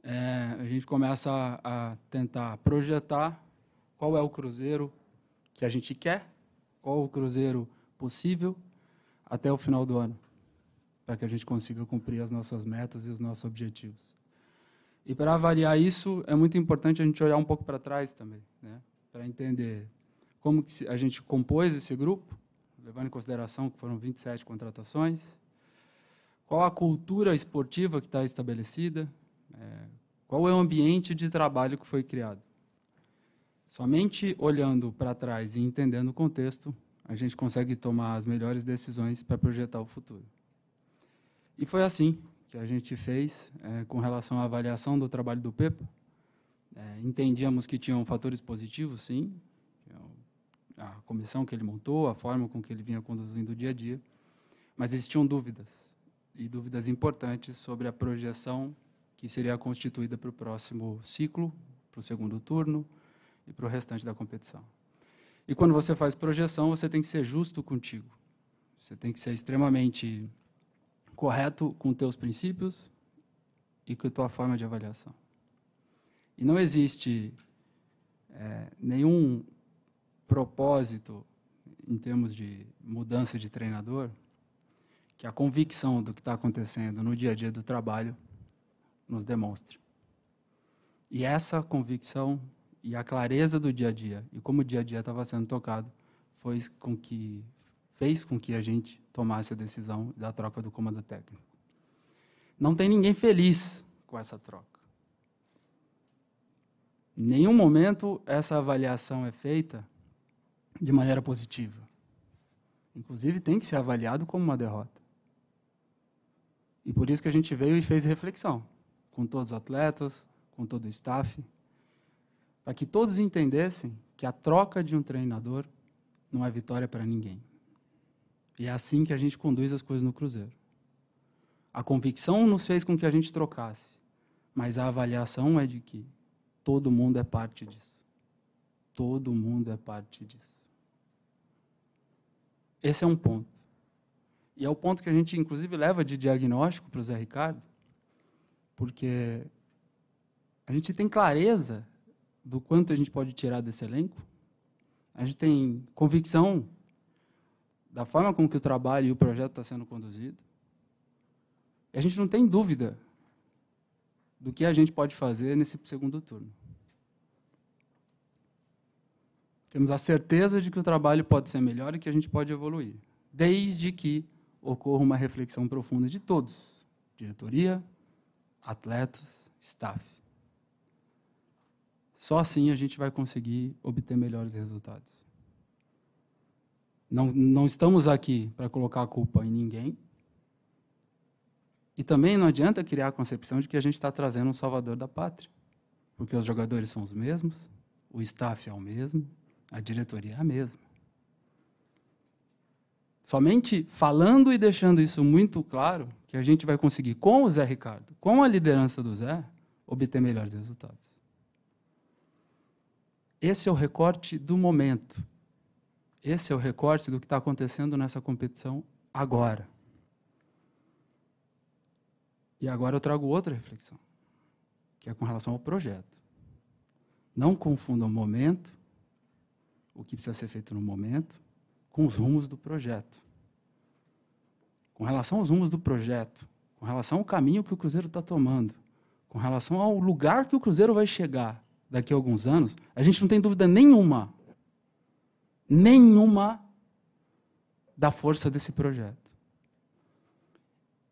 é, a gente começa a, a tentar projetar qual é o cruzeiro que a gente quer, qual o cruzeiro possível até o final do ano, para que a gente consiga cumprir as nossas metas e os nossos objetivos. E para avaliar isso, é muito importante a gente olhar um pouco para trás também, né? para entender como que a gente compôs esse grupo, levando em consideração que foram 27 contratações, qual a cultura esportiva que está estabelecida, é, qual é o ambiente de trabalho que foi criado. Somente olhando para trás e entendendo o contexto, a gente consegue tomar as melhores decisões para projetar o futuro. E foi assim que a gente fez é, com relação à avaliação do trabalho do PEPA. É, entendíamos que tinham fatores positivos, sim, a comissão que ele montou, a forma com que ele vinha conduzindo o dia a dia, mas existiam dúvidas, e dúvidas importantes sobre a projeção que seria constituída para o próximo ciclo, para o segundo turno e para o restante da competição. E quando você faz projeção, você tem que ser justo contigo. Você tem que ser extremamente correto com teus princípios e com a tua forma de avaliação. E não existe é, nenhum propósito em termos de mudança de treinador que a convicção do que está acontecendo no dia a dia do trabalho nos demonstre. E essa convicção e a clareza do dia a dia e como o dia a dia estava sendo tocado foi com que fez com que a gente tomasse a decisão da troca do comando técnico. Não tem ninguém feliz com essa troca. Em nenhum momento essa avaliação é feita de maneira positiva. Inclusive, tem que ser avaliado como uma derrota. E por isso que a gente veio e fez reflexão com todos os atletas, com todo o staff, para que todos entendessem que a troca de um treinador não é vitória para ninguém. E é assim que a gente conduz as coisas no Cruzeiro. A convicção nos fez com que a gente trocasse, mas a avaliação é de que todo mundo é parte disso. Todo mundo é parte disso. Esse é um ponto. E é o ponto que a gente, inclusive, leva de diagnóstico para o Zé Ricardo, porque a gente tem clareza do quanto a gente pode tirar desse elenco, a gente tem convicção da forma como que o trabalho e o projeto está sendo conduzido, e a gente não tem dúvida do que a gente pode fazer nesse segundo turno. Temos a certeza de que o trabalho pode ser melhor e que a gente pode evoluir, desde que ocorra uma reflexão profunda de todos diretoria, atletas, staff. Só assim a gente vai conseguir obter melhores resultados. Não, não estamos aqui para colocar a culpa em ninguém. E também não adianta criar a concepção de que a gente está trazendo um salvador da pátria. Porque os jogadores são os mesmos, o staff é o mesmo, a diretoria é a mesma. Somente falando e deixando isso muito claro, que a gente vai conseguir, com o Zé Ricardo, com a liderança do Zé, obter melhores resultados. Esse é o recorte do momento. Esse é o recorte do que está acontecendo nessa competição agora. E agora eu trago outra reflexão, que é com relação ao projeto. Não confundam o momento o que precisa ser feito no momento com os rumos do projeto. Com relação aos rumos do projeto, com relação ao caminho que o Cruzeiro está tomando, com relação ao lugar que o Cruzeiro vai chegar daqui a alguns anos, a gente não tem dúvida nenhuma, nenhuma da força desse projeto.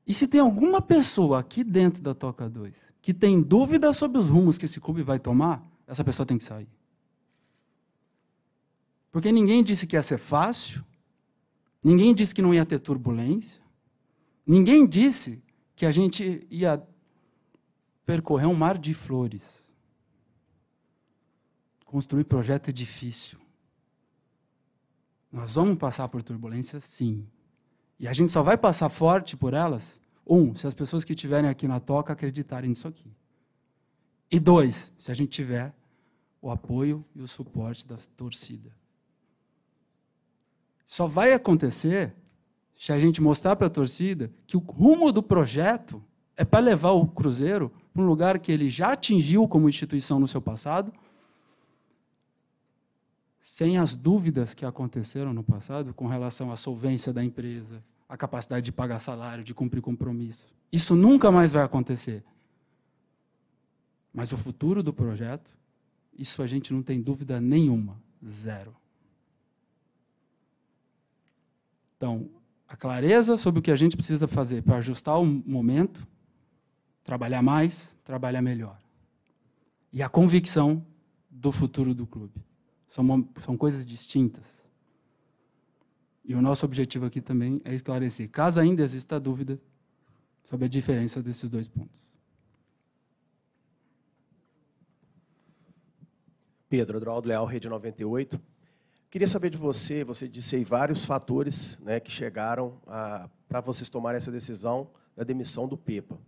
E se tem alguma pessoa aqui dentro da Toca 2 que tem dúvida sobre os rumos que esse clube vai tomar, essa pessoa tem que sair. Porque ninguém disse que ia ser fácil, ninguém disse que não ia ter turbulência, ninguém disse que a gente ia percorrer um mar de flores. Construir projeto difícil. Nós vamos passar por turbulência, sim. E a gente só vai passar forte por elas, um, se as pessoas que estiverem aqui na toca acreditarem nisso aqui. E dois, se a gente tiver o apoio e o suporte da torcida. Só vai acontecer se a gente mostrar para a torcida que o rumo do projeto é para levar o Cruzeiro para um lugar que ele já atingiu como instituição no seu passado, sem as dúvidas que aconteceram no passado com relação à solvência da empresa, à capacidade de pagar salário, de cumprir compromisso. Isso nunca mais vai acontecer. Mas o futuro do projeto, isso a gente não tem dúvida nenhuma. Zero. Então, a clareza sobre o que a gente precisa fazer para ajustar o momento, trabalhar mais, trabalhar melhor. E a convicção do futuro do clube. São, são coisas distintas. E o nosso objetivo aqui também é esclarecer, caso ainda exista dúvida, sobre a diferença desses dois pontos. Pedro, Adroaldo Leal, Rede 98. Queria saber de você, você disse aí vários fatores né, que chegaram para vocês tomarem essa decisão da demissão do Pepa.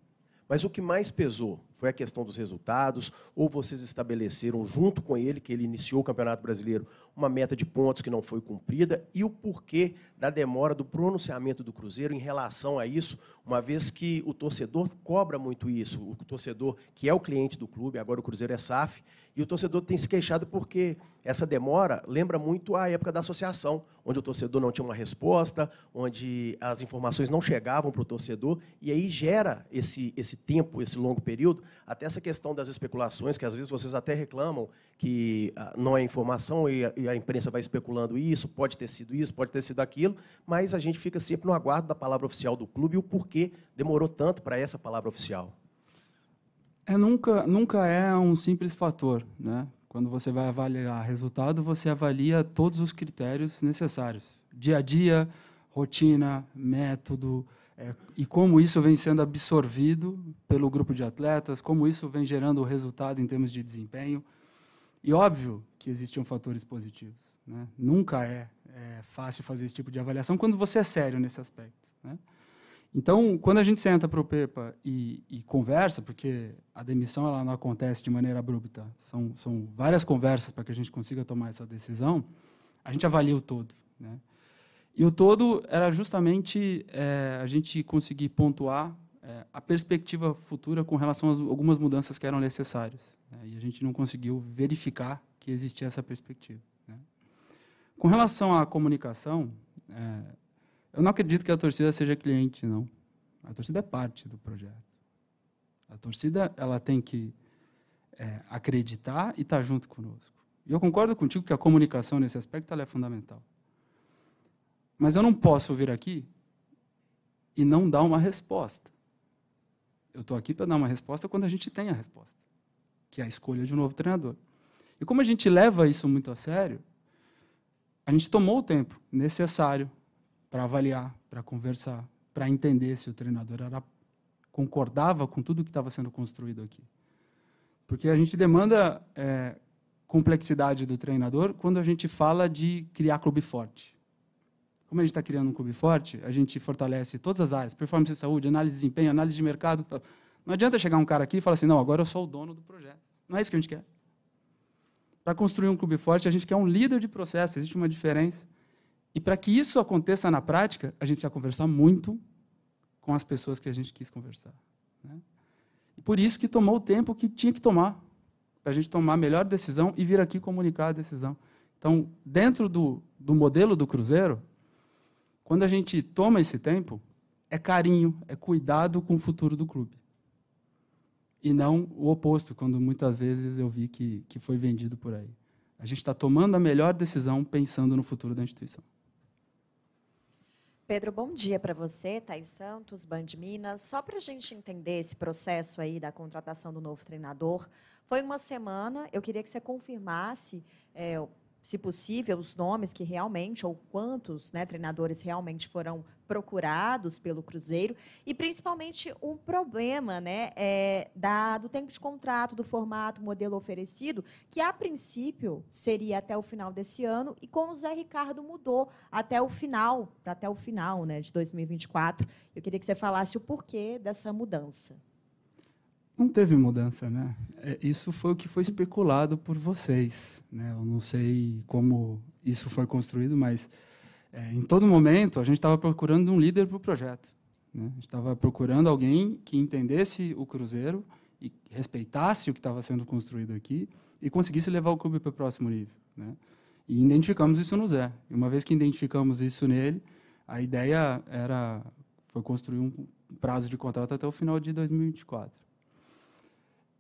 Mas o que mais pesou foi a questão dos resultados, ou vocês estabeleceram junto com ele, que ele iniciou o Campeonato Brasileiro, uma meta de pontos que não foi cumprida, e o porquê da demora do pronunciamento do Cruzeiro em relação a isso, uma vez que o torcedor cobra muito isso, o torcedor que é o cliente do clube, agora o Cruzeiro é SAF, e o torcedor tem se queixado porque essa demora lembra muito a época da associação, onde o torcedor não tinha uma resposta, onde as informações não chegavam para o torcedor, e aí gera esse, esse tempo, esse longo período, até essa questão das especulações, que às vezes vocês até reclamam que ah, não é informação e a, imprensa vai especulando isso, pode ter sido isso, pode ter sido aquilo, mas a gente fica sempre no aguardo da palavra oficial do clube e o porquê demorou tanto para essa palavra oficial. É, nunca, nunca é um simples fator. Né? Quando você vai avaliar resultado, você avalia todos os critérios necessários. Dia a dia, rotina, método, é, e como isso vem sendo absorvido pelo grupo de atletas, como isso vem gerando resultado em termos de desempenho. E óbvio que existiam fatores positivos. Né? Nunca é, é, fácil fazer esse tipo de avaliação quando você é sério nesse aspecto. Né? Então, quando a gente senta para o PEPA e, e, conversa, porque a demissão ela não acontece de maneira abrupta, são, são várias conversas para que a gente consiga tomar essa decisão, a gente avalia o todo. Né? E o todo era justamente é, a gente conseguir pontuar é, a perspectiva futura com relação a algumas mudanças que eram necessárias. Né? E a gente não conseguiu verificar que existia essa perspectiva. Né? Com relação à comunicação, é, eu não acredito que a torcida seja cliente, não. A torcida é parte do projeto. A torcida ela tem que acreditar e estar tá junto conosco. E eu concordo contigo que a comunicação nesse aspecto é fundamental. Mas eu não posso vir aqui e não dar uma resposta. Eu estou aqui para dar uma resposta quando a gente tem a resposta, que é a escolha de um novo treinador. E como a gente leva isso muito a sério, a gente tomou o tempo necessário para avaliar, para conversar, para entender se o treinador era, concordava com tudo que estava sendo construído aqui. Porque a gente demanda é, complexidade do treinador quando a gente fala de criar clube forte. Como a gente está criando um clube forte, a gente fortalece todas as áreas, performance de saúde, análise de desempenho, análise de mercado. Tal. Não adianta chegar um cara aqui e falar assim, não, agora eu sou o dono do projeto. Não é isso que a gente quer. Para construir um clube forte, a gente quer um líder de processo, existe uma diferença. E para que isso aconteça na prática, a gente precisa conversar muito com as pessoas que a gente quis conversar. Né? E por isso que tomou o tempo que tinha que tomar, para a gente tomar a melhor decisão e vir aqui comunicar a decisão. Então, dentro do, do modelo do Cruzeiro, quando a gente toma esse tempo, é carinho, é cuidado com o futuro do clube. E não o oposto, quando muitas vezes eu vi que, que foi vendido por aí. A gente está tomando a melhor decisão pensando no futuro da instituição. Pedro, bom dia para você, Thais Santos, Band Minas. Só para a gente entender esse processo aí da contratação do novo treinador, foi uma semana. Eu queria que você confirmasse é, se possível, os nomes que realmente, ou quantos né, treinadores realmente foram procurados pelo Cruzeiro, e principalmente um problema né, é, da, do tempo de contrato, do formato, modelo oferecido, que a princípio seria até o final desse ano, e com o Zé Ricardo mudou até o final, até o final né, de 2024. Eu queria que você falasse o porquê dessa mudança. Não teve mudança, né? É, isso foi o que foi especulado por vocês, né? Eu não sei como isso foi construído, mas é, em todo momento a gente estava procurando um líder para o projeto. Né? A gente estava procurando alguém que entendesse o Cruzeiro e respeitasse o que estava sendo construído aqui e conseguisse levar o clube para o próximo nível. Né? E identificamos isso no Zé. E uma vez que identificamos isso nele, a ideia era foi construir um prazo de contrato até o final de 2024.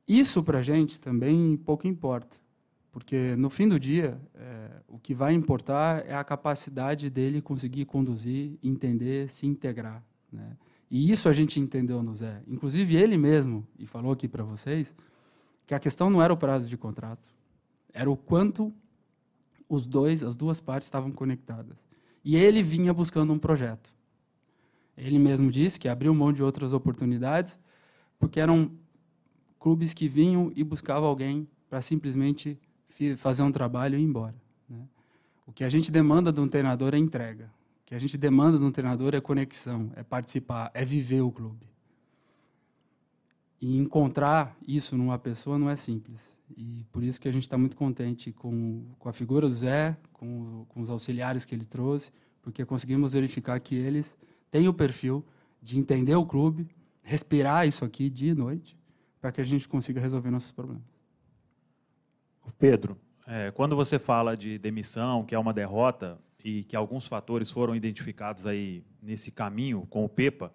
Isso para a gente também pouco importa, porque no fim do dia é, o que vai importar é a capacidade dele conseguir conduzir, entender, se integrar. Né? E isso a gente entendeu no Zé. Inclusive ele mesmo, e falou aqui para vocês, que a questão não era o prazo de contrato, era o quanto os dois, as duas partes estavam conectadas. E ele vinha buscando um projeto. Ele mesmo disse que abriu mão de outras oportunidades porque eram clubes que vinham e buscavam alguém para simplesmente fazer um trabalho e ir embora. Né? O que a gente demanda de um treinador é entrega. O que a gente demanda de um treinador é conexão, é participar, é viver o clube. E encontrar isso numa pessoa não é simples. E por isso que a gente está muito contente com, com a figura do Zé, com, com os auxiliares que ele trouxe, porque conseguimos verificar que eles têm o perfil de entender o clube, respirar isso aqui dia e noite, para que a gente consiga resolver nossos problemas. Pedro, é, quando você fala de demissão, que é uma derrota e que alguns fatores foram identificados aí nesse caminho com o Pepa,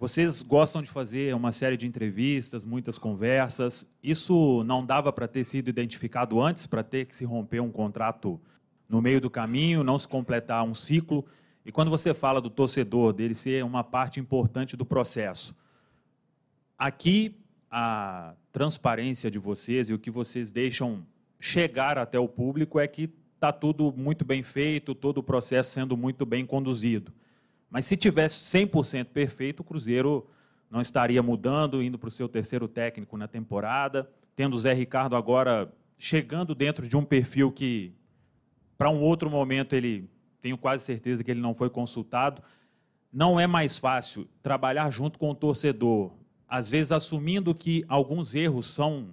vocês gostam de fazer uma série de entrevistas, muitas conversas. Isso não dava para ter sido identificado antes, para ter que se romper um contrato no meio do caminho, não se completar um ciclo. E quando você fala do torcedor, dele ser uma parte importante do processo, aqui a transparência de vocês e o que vocês deixam chegar até o público é que está tudo muito bem feito, todo o processo sendo muito bem conduzido. Mas se tivesse 100% perfeito, o Cruzeiro não estaria mudando, indo para o seu terceiro técnico na temporada, tendo o Zé Ricardo agora chegando dentro de um perfil que, para um outro momento, ele tenho quase certeza que ele não foi consultado. Não é mais fácil trabalhar junto com o torcedor, às vezes assumindo que alguns erros são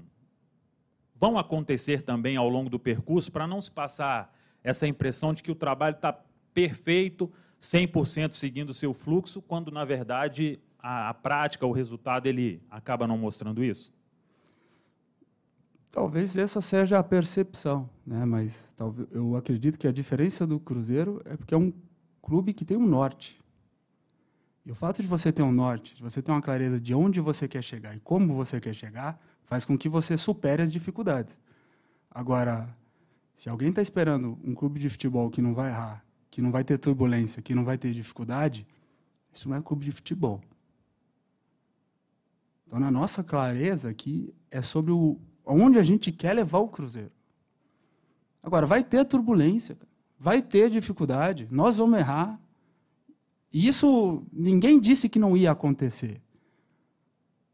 vão acontecer também ao longo do percurso, para não se passar essa impressão de que o trabalho está perfeito, 100% seguindo o seu fluxo, quando, na verdade, a, a, prática, o resultado, ele acaba não mostrando isso? Talvez essa seja a percepção, né? mas talvez, eu acredito que a diferença do Cruzeiro é porque é um clube que tem um norte. E o fato de você ter um norte, de você ter uma clareza de onde você quer chegar e como você quer chegar, faz com que você supere as dificuldades. Agora, se alguém está esperando um clube de futebol que não vai errar, que não vai ter turbulência, que não vai ter dificuldade, isso não é clube de futebol. Então, na nossa clareza aqui, é sobre o, onde a gente quer levar o Cruzeiro. Agora, vai ter turbulência, vai ter dificuldade, nós vamos errar, e isso ninguém disse que não ia acontecer.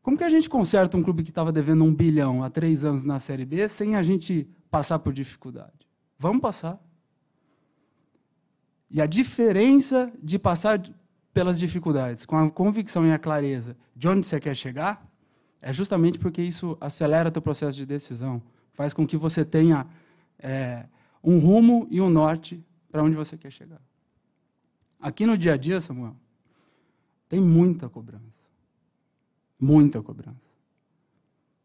Como que a gente conserta um clube que estava devendo um bilhão há três anos na Série B sem a gente passar por dificuldade? Vamos passar. E a diferença de passar pelas dificuldades com a convicção e a clareza de onde você quer chegar é justamente porque isso acelera o processo de decisão, faz com que você tenha é, um rumo e um norte para onde você quer chegar. Aqui no dia a dia, Samuel, tem muita cobrança. Muita cobrança.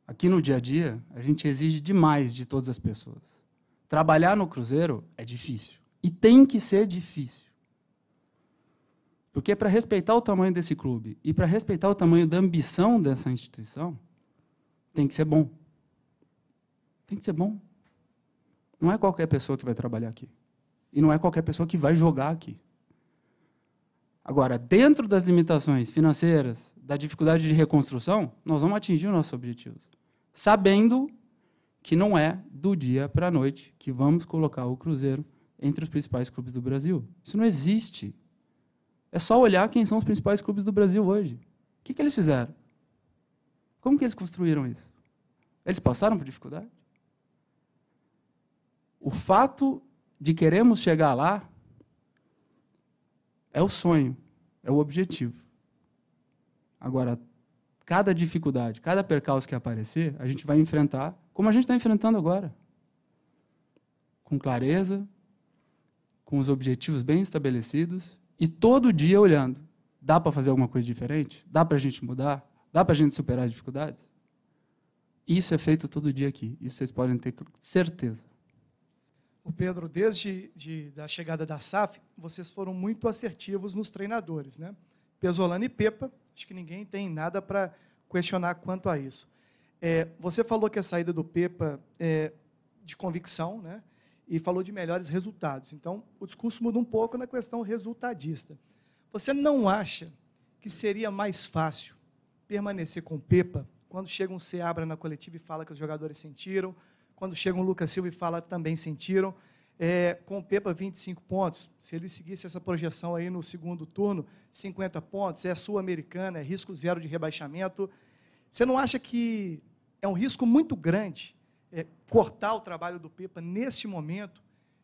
Aqui no dia a dia, a gente exige demais de todas as pessoas. Trabalhar no Cruzeiro é difícil. E tem que ser difícil. Porque para respeitar o tamanho desse clube e para respeitar o tamanho da ambição dessa instituição, tem que ser bom. Tem que ser bom. Não é qualquer pessoa que vai trabalhar aqui. E não é qualquer pessoa que vai jogar aqui. Agora, dentro das limitações financeiras, da dificuldade de reconstrução, nós vamos atingir os nossos objetivos. Sabendo que não é do dia para a noite que vamos colocar o Cruzeiro entre os principais clubes do Brasil. Isso não existe. É só olhar quem são os principais clubes do Brasil hoje. O que, que eles fizeram? Como que eles construíram isso? Eles passaram por dificuldade? O fato de queremos chegar lá é o sonho, é o objetivo. Agora, cada dificuldade, cada percalço que aparecer, a gente vai enfrentar como a gente está enfrentando agora. Com clareza, com os objetivos bem estabelecidos e todo dia olhando. Dá para fazer alguma coisa diferente? Dá para a gente mudar? Dá para a gente superar as dificuldades? Isso é feito todo dia aqui. Isso vocês podem ter certeza. O Pedro, desde de, da chegada da SAF, vocês foram muito assertivos nos treinadores, né? Pesolano e Pepa, acho que ninguém tem nada para questionar quanto a isso. É, você falou que a saída do Pepa é de convicção, né? E falou de melhores resultados. Então, o discurso muda um pouco na questão resultadista. Você não acha que seria mais fácil permanecer com o Pepa quando chega um Seabra na coletiva e fala que os jogadores sentiram, quando chega um Lucas Silva e fala também sentiram. É, com o Pepa, 25 pontos. Se ele seguisse essa projeção aí no segundo turno, 50 pontos, é sul-americana, é risco zero de rebaixamento. Você não acha que é um risco muito grande é, cortar o trabalho do Pepa neste momento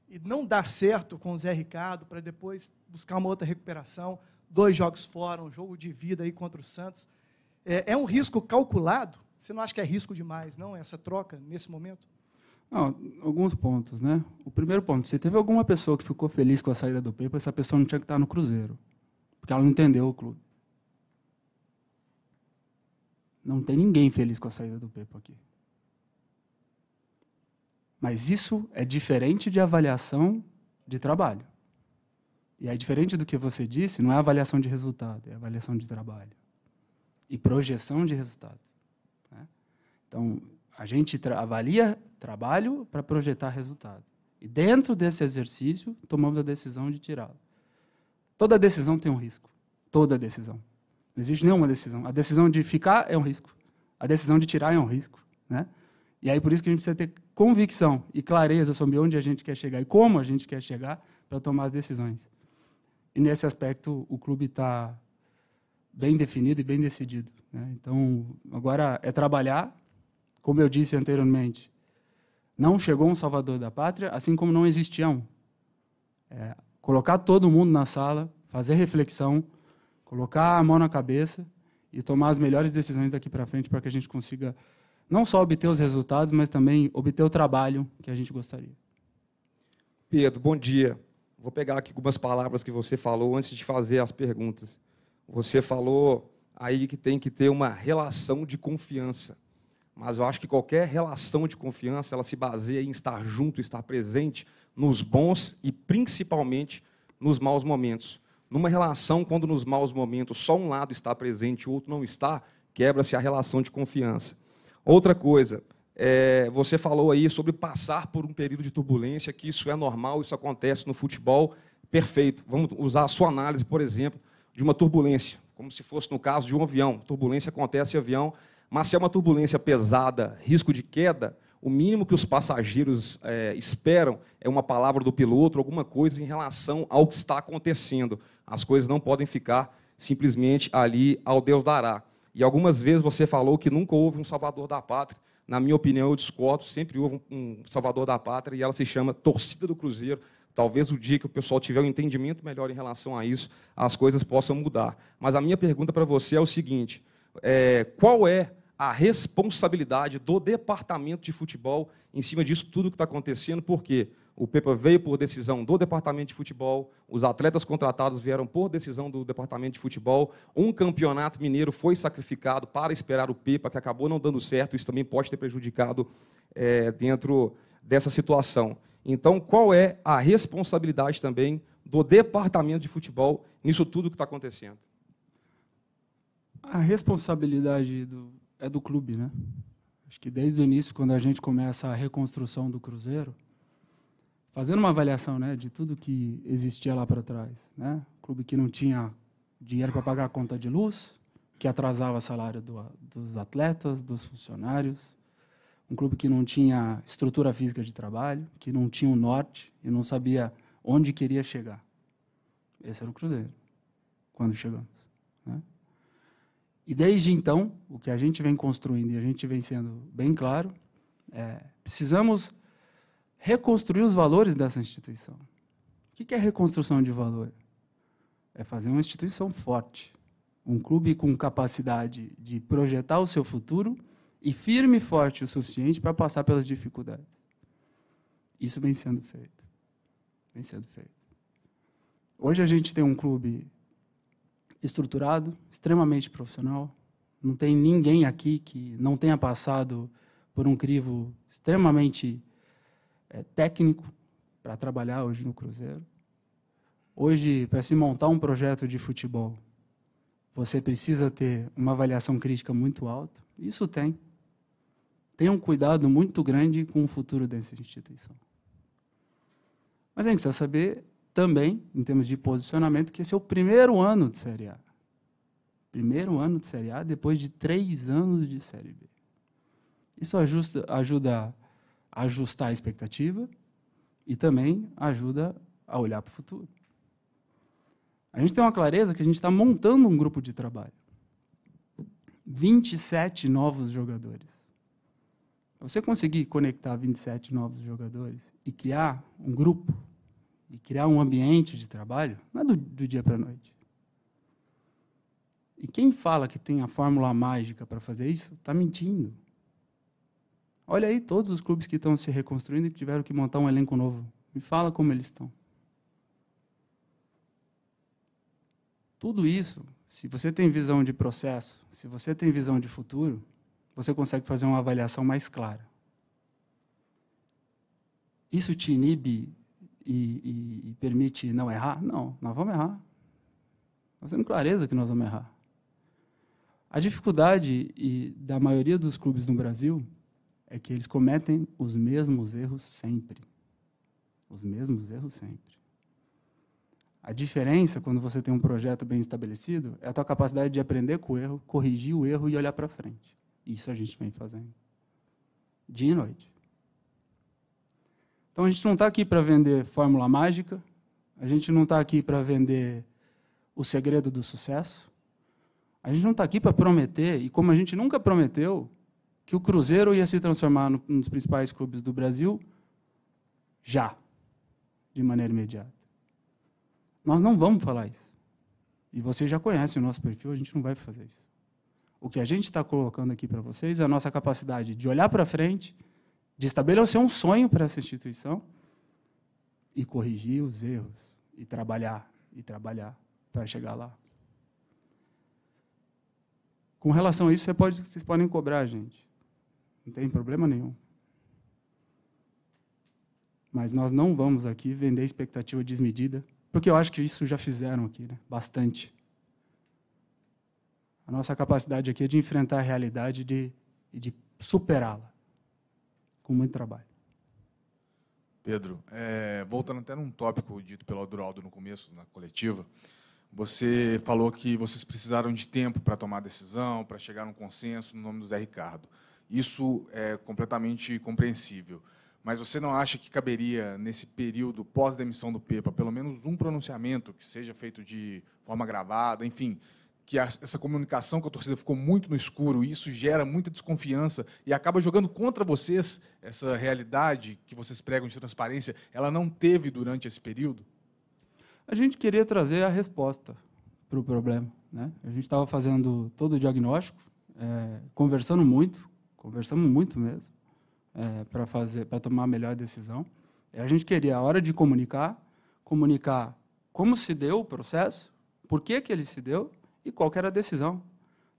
e não dar certo com o Zé Ricardo para depois buscar uma outra recuperação? Dois jogos fora, um jogo de vida aí contra o Santos. É, é um risco calculado? Você não acha que é risco demais, não, essa troca nesse momento? Não, alguns pontos, né? O primeiro ponto, se teve alguma pessoa que ficou feliz com a saída do Pepa, essa pessoa não tinha que estar no Cruzeiro, porque ela não entendeu o clube. Não tem ninguém feliz com a saída do Pepa aqui. Mas isso é diferente de avaliação de trabalho. E é diferente do que você disse, não é avaliação de resultado, é avaliação de trabalho. E projeção de resultado. Né? Então, a gente avalia trabalho para projetar resultado. E dentro desse exercício, tomamos a decisão de tirá-lo. Toda decisão tem um risco. Toda decisão. Não existe nenhuma decisão. A decisão de ficar é um risco. A decisão de tirar é um risco. Né? E aí por isso que a gente precisa ter convicção e clareza sobre onde a gente quer chegar e como a gente quer chegar para tomar as decisões. E nesse aspecto o clube está bem definido e bem decidido. Né? Então agora é trabalhar como eu disse anteriormente, não chegou um salvador da pátria, assim como não existia um. É, colocar todo mundo na sala, fazer reflexão, colocar a mão na cabeça e tomar as melhores decisões daqui para frente para que a gente consiga não só obter os resultados, mas também obter o trabalho que a gente gostaria. Pedro, bom dia. Vou pegar aqui algumas palavras que você falou antes de fazer as perguntas. Você falou aí que tem que ter uma relação de confiança mas eu acho que qualquer relação de confiança ela se baseia em estar junto, estar presente nos bons e principalmente nos maus momentos. Numa relação, quando nos maus momentos só um lado está presente e o outro não está, quebra-se a relação de confiança. Outra coisa, é, você falou aí sobre passar por um período de turbulência, que isso é normal, isso acontece no futebol. Perfeito. Vamos usar a sua análise, por exemplo, de uma turbulência, como se fosse no caso de um avião. Turbulência acontece em avião, mas se é uma turbulência pesada, risco de queda, o mínimo que os passageiros é, esperam é uma palavra do piloto, alguma coisa em relação ao que está acontecendo. As coisas não podem ficar simplesmente ali ao Deus dará. E algumas vezes você falou que nunca houve um salvador da pátria. Na minha opinião, eu discordo, sempre houve um salvador da pátria e ela se chama torcida do Cruzeiro. Talvez o dia que o pessoal tiver um entendimento melhor em relação a isso, as coisas possam mudar. Mas a minha pergunta para você é o seguinte: é, qual é a responsabilidade do departamento de futebol em cima disso tudo que está acontecendo, porque o Pepa veio por decisão do departamento de futebol, os atletas contratados vieram por decisão do departamento de futebol, um campeonato mineiro foi sacrificado para esperar o Pepa, que acabou não dando certo, isso também pode ter prejudicado é, dentro dessa situação. Então, qual é a responsabilidade também do departamento de futebol nisso tudo que está acontecendo? A responsabilidade do, é do clube, né? Acho que desde o início, quando a gente começa a reconstrução do Cruzeiro, fazendo uma avaliação, né, de tudo que existia lá para trás, né? Clube que não tinha dinheiro para pagar a conta de luz, que atrasava o salário do, dos atletas, dos funcionários, um clube que não tinha estrutura física de trabalho, que não tinha um norte e não sabia onde queria chegar. Esse era o Cruzeiro, quando chegamos. E desde então, o que a gente vem construindo e a gente vem sendo bem claro, é, precisamos reconstruir os valores dessa instituição. O que é reconstrução de valor? É fazer uma instituição forte, um clube com capacidade de projetar o seu futuro e firme e forte o suficiente para passar pelas dificuldades. Isso vem sendo feito. Vem sendo feito. Hoje a gente tem um clube estruturado, extremamente profissional. Não tem ninguém aqui que não tenha passado por um crivo extremamente é, técnico para trabalhar hoje no Cruzeiro. Hoje, para se montar um projeto de futebol, você precisa ter uma avaliação crítica muito alta. Isso tem. Tenha um cuidado muito grande com o futuro dessa instituição. Mas a gente precisa saber também, em termos de posicionamento, que esse é o primeiro ano de Série A. Primeiro ano de Série A depois de três anos de Série B. Isso ajusta, ajuda a ajustar a expectativa e também ajuda a olhar para o futuro. A gente tem uma clareza que a gente está montando um grupo de trabalho. 27 novos jogadores. Você conseguir conectar 27 novos jogadores e criar um grupo, e criar um ambiente de trabalho, não é do, do dia para a noite. E quem fala que tem a fórmula mágica para fazer isso, está mentindo. Olha aí todos os clubes que estão se reconstruindo e que tiveram que montar um elenco novo. Me fala como eles estão. Tudo isso, se você tem visão de processo, se você tem visão de futuro, você consegue fazer uma avaliação mais clara. Isso te inibe e, e, permite não errar? Não, nós vamos errar. Nós temos clareza que nós vamos errar. A dificuldade e, da maioria dos clubes no Brasil é que eles cometem os mesmos erros sempre. Os mesmos erros sempre. A diferença, quando você tem um projeto bem estabelecido, é a tua capacidade de aprender com o erro, corrigir o erro e olhar para frente. Isso a gente vem fazendo. Dia e noite. Então a gente não está aqui para vender fórmula mágica, a gente não está aqui para vender o segredo do sucesso, a gente não está aqui para prometer, e como a gente nunca prometeu, que o Cruzeiro ia se transformar num dos principais clubes do Brasil já, de maneira imediata. Nós não vamos falar isso. E você já conhece o nosso perfil, a gente não vai fazer isso. O que a gente está colocando aqui para vocês é a nossa capacidade de olhar para frente, de estabelecer um sonho para essa instituição e corrigir os erros, e trabalhar, e trabalhar para chegar lá. Com relação a isso, você pode, vocês podem cobrar, gente. Não tem problema nenhum. Mas nós não vamos aqui vender expectativa desmedida, porque eu acho que isso já fizeram aqui, né? bastante. A nossa capacidade aqui é de enfrentar a realidade e de, de superá-la com muito trabalho. Pedro, é, voltando até num tópico dito pelo Aduraldo no começo, na coletiva, você falou que vocês precisaram de tempo para tomar decisão, para chegar num consenso no nome do Zé Ricardo. Isso é completamente compreensível. Mas você não acha que caberia, nesse período pós-demissão do Pepa, pelo menos um pronunciamento que seja feito de forma gravada, enfim, que essa comunicação com a torcida ficou muito no escuro, e isso gera muita desconfiança e acaba jogando contra vocês essa realidade que vocês pregam de transparência, ela não teve durante esse período? A gente queria trazer a resposta para o problema. Né? A gente estava fazendo todo o diagnóstico, é, conversando muito, conversamos muito mesmo, é, para fazer, para tomar a melhor decisão. E a gente queria, a hora de comunicar, comunicar como se deu o processo, por que, que ele se deu, e qual era a decisão.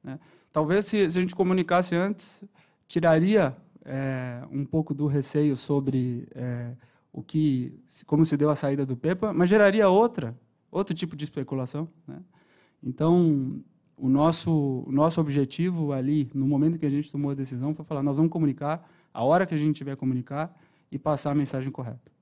Né? Talvez se, se, a gente comunicasse antes, tiraria é, um pouco do receio sobre é, o que, como se deu a saída do Pepa, mas geraria outra, outro tipo de especulação. Né? Então, o nosso, o nosso objetivo ali, no momento que a gente tomou a decisão, foi falar: nós vamos comunicar a hora que a gente tiver a comunicar e passar a mensagem correta.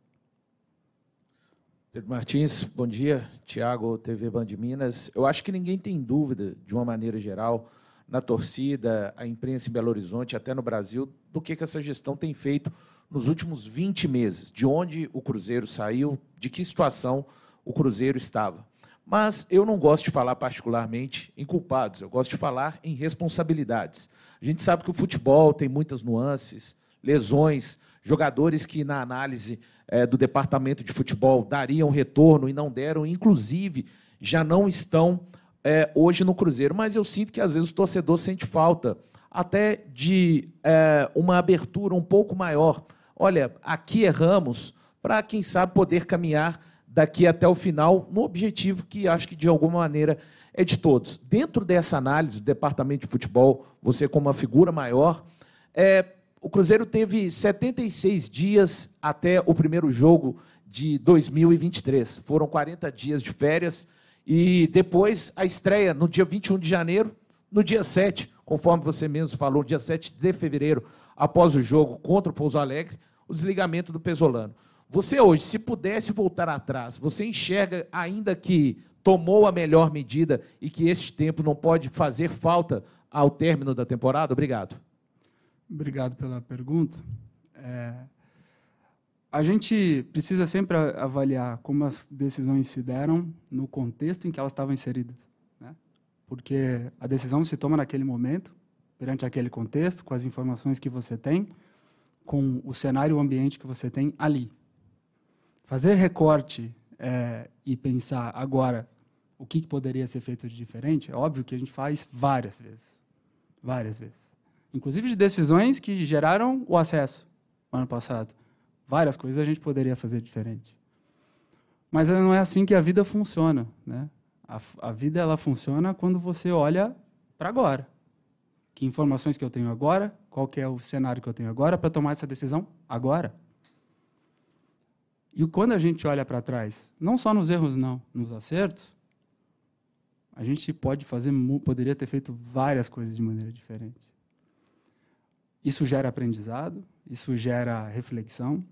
Pedro Martins, bom dia. Tiago, TV Band Minas. Eu acho que ninguém tem dúvida, de uma maneira geral, na torcida, a imprensa em Belo Horizonte, até no Brasil, do que, que essa gestão tem feito nos últimos 20 meses, de onde o Cruzeiro saiu, de que situação o Cruzeiro estava. Mas eu não gosto de falar particularmente em culpados, eu gosto de falar em responsabilidades. A gente sabe que o futebol tem muitas nuances, lesões, jogadores que, na análise é, do departamento de futebol, dariam retorno e não deram, inclusive, já não estão é, hoje no Cruzeiro. Mas eu sinto que, às vezes, o torcedor sente falta até de é, uma abertura um pouco maior. Olha, aqui erramos, para, quem sabe, poder caminhar daqui até o final no objetivo que acho que, de alguma maneira, é de todos. Dentro dessa análise do departamento de futebol, você, como uma figura maior, é, o Cruzeiro teve 76 dias até o primeiro jogo de 2023. Foram 40 dias de férias e depois a estreia no dia 21 de janeiro, no dia 7, conforme você mesmo falou, dia 7 de fevereiro, após o jogo contra o Pouso Alegre, o desligamento do Pesolano. Você hoje, se pudesse voltar atrás, você enxerga ainda que tomou a melhor medida e que esse tempo não pode fazer falta ao término da temporada? Obrigado. Obrigado pela pergunta. É, a gente precisa sempre avaliar como as decisões se deram no contexto em que elas estavam inseridas. Né? Porque a decisão se toma naquele momento, perante aquele contexto, com as informações que você tem, com o cenário, o ambiente que você tem ali. Fazer recorte é, e pensar agora o que poderia ser feito de diferente, é óbvio que a gente faz várias vezes. Várias vezes inclusive de decisões que geraram o acesso no ano passado. Várias coisas a gente poderia fazer diferente. Mas não é assim que a vida funciona. Né? A, a vida ela funciona quando você olha para agora. Que informações que eu tenho agora, qual que é o cenário que eu tenho agora para tomar essa decisão agora. E quando a gente olha para trás, não só nos erros, não, nos acertos, a gente pode fazer, poderia ter feito várias coisas de maneira diferente. Isso gera aprendizado, isso gera reflexão,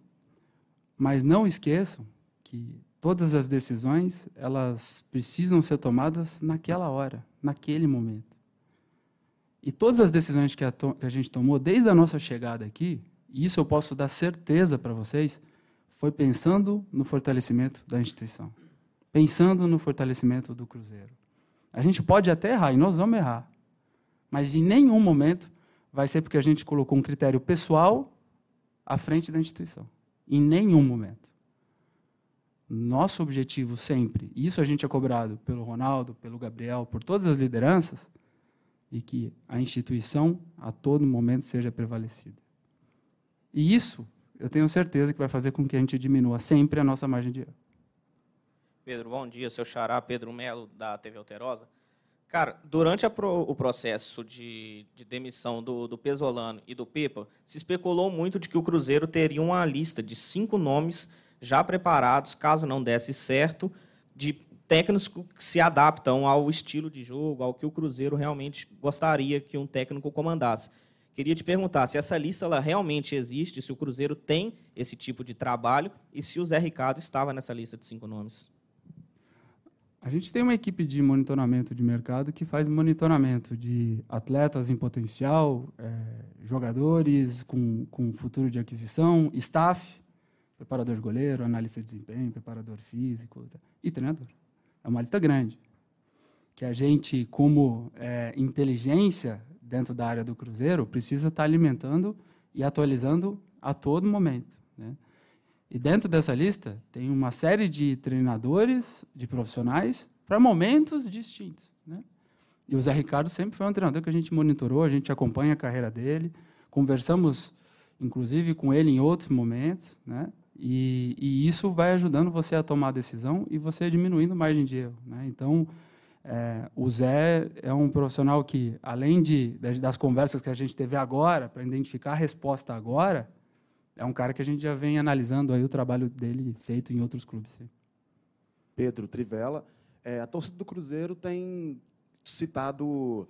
mas não esqueçam que todas as decisões elas precisam ser tomadas naquela hora, naquele momento. E todas as decisões que a, que a gente tomou desde a nossa chegada aqui, e isso eu posso dar certeza para vocês, foi pensando no fortalecimento da instituição, pensando no fortalecimento do Cruzeiro. A gente pode até errar, e nós vamos errar, mas em nenhum momento vai ser porque a gente colocou um critério pessoal à frente da instituição. Em nenhum momento. Nosso objetivo sempre, e isso a gente é cobrado pelo Ronaldo, pelo Gabriel, por todas as lideranças, de que a instituição a todo momento seja prevalecida. E isso eu tenho certeza que vai fazer com que a gente diminua sempre a nossa margem de erro. Pedro, bom dia. Seu xará, Pedro Melo, da TV Alterosa. Cara, durante pro, o processo de, de demissão do, do, Pesolano e do Pepa, se especulou muito de que o Cruzeiro teria uma lista de cinco nomes já preparados, caso não desse certo, de técnicos que se adaptam ao estilo de jogo, ao que o Cruzeiro realmente gostaria que um técnico comandasse. Queria te perguntar se essa lista ela realmente existe, se o Cruzeiro tem esse tipo de trabalho e se o Zé Ricardo estava nessa lista de cinco nomes. A gente tem uma equipe de monitoramento de mercado que faz monitoramento de atletas em potencial, é, jogadores com, com futuro de aquisição, staff, preparador de goleiro, analista de desempenho, preparador físico e treinador. É uma lista grande. Que a gente, como é, inteligência dentro da área do Cruzeiro, precisa estar alimentando e atualizando a todo momento. Né? E dentro dessa lista tem uma série de treinadores, de profissionais, para momentos distintos. Né? E o Zé Ricardo sempre foi um treinador que a gente monitorou, a gente acompanha a carreira dele, conversamos, inclusive, com ele em outros momentos, né? E, e, isso vai ajudando você a tomar a decisão e você diminuindo margem de erro. Né? Então, é, o Zé é um profissional que, além de, das conversas que a gente teve agora, para identificar a resposta agora, é um cara que a gente já vem analisando aí o trabalho dele feito em outros clubes. Pedro Trivela, é, a torcida do Cruzeiro tem citado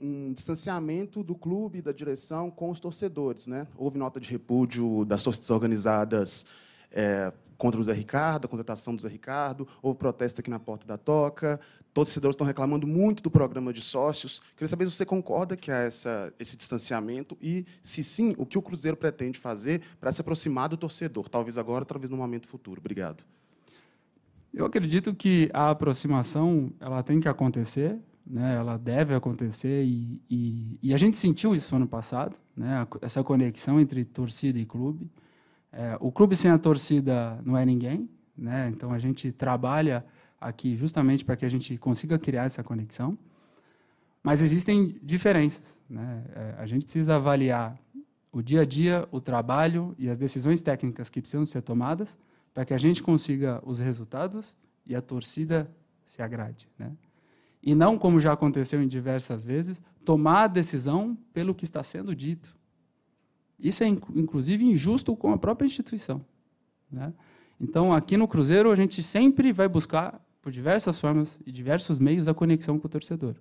um distanciamento do clube, da direção com os torcedores. Né? Houve nota de repúdio das torcidas organizadas é, contra o Zé Ricardo, a contratação do Zé Ricardo, houve protesto aqui na porta da Toca, todos os torcedores estão reclamando muito do programa de sócios. Queria saber se você concorda que há essa, esse distanciamento e, se sim, o que o Cruzeiro pretende fazer para se aproximar do torcedor, talvez agora, talvez no momento futuro. Obrigado. Eu acredito que a aproximação ela tem que acontecer, né? ela deve acontecer, e, e, e a gente sentiu isso ano passado, né? essa conexão entre torcida e clube. É, o clube sem a torcida não é ninguém, né? Então a gente trabalha aqui justamente para que a gente consiga criar essa conexão. Mas existem diferenças, né? É, a gente precisa avaliar o dia a dia, o trabalho e as decisões técnicas que precisam ser tomadas para que a gente consiga os resultados e a torcida se agrade, né? E não, como já aconteceu em diversas vezes, tomar a decisão pelo que está sendo dito. Isso é, inclusive, injusto com a própria instituição. Né? Então, aqui no Cruzeiro, a gente sempre vai buscar, por diversas formas e diversos meios, a conexão com o torcedor.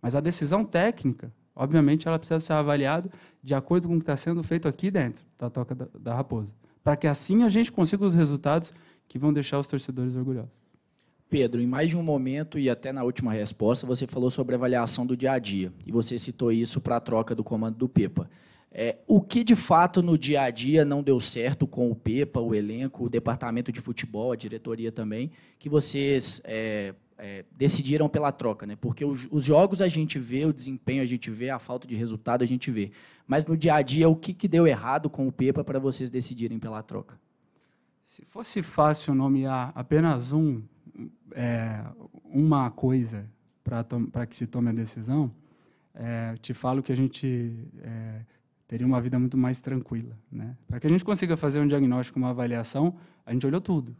Mas a decisão técnica, obviamente, ela precisa ser avaliada de acordo com o que está sendo feito aqui dentro da Toca da, da Raposa. Para que assim a gente consiga os resultados que vão deixar os torcedores orgulhosos. Pedro, em mais de um momento e até na última resposta, você falou sobre a avaliação do dia a dia. E você citou isso para a troca do comando do Pepa. É, o que de fato no dia a dia não deu certo com o PEPA, o elenco, o departamento de futebol, a diretoria também, que vocês é, é, decidiram pela troca, né? Porque os, os, jogos a gente vê, o desempenho a gente vê, a falta de resultado a gente vê. Mas no dia a dia, o que, que deu errado com o PEPA para vocês decidirem pela troca? Se fosse fácil nomear apenas um, é, uma coisa para que se tome a decisão, é, te falo que a gente é, teria uma vida muito mais tranquila. Né? Para que a gente consiga fazer um diagnóstico, uma avaliação, a gente olhou tudo,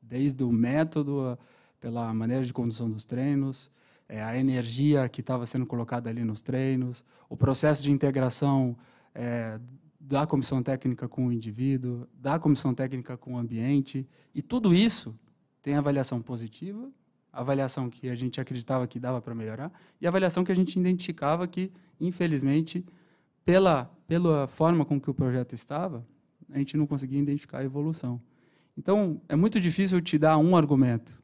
desde o método, pela maneira de condução dos treinos, é, a energia que estava sendo colocada ali nos treinos, o processo de integração é, da comissão técnica com o indivíduo, da comissão técnica com o ambiente, e tudo isso tem avaliação positiva, avaliação que a gente acreditava que dava para melhorar, e avaliação que a gente identificava que, infelizmente, pela, pela forma com que o projeto estava, a gente não conseguia identificar a evolução. Então, é muito difícil te dar um argumento,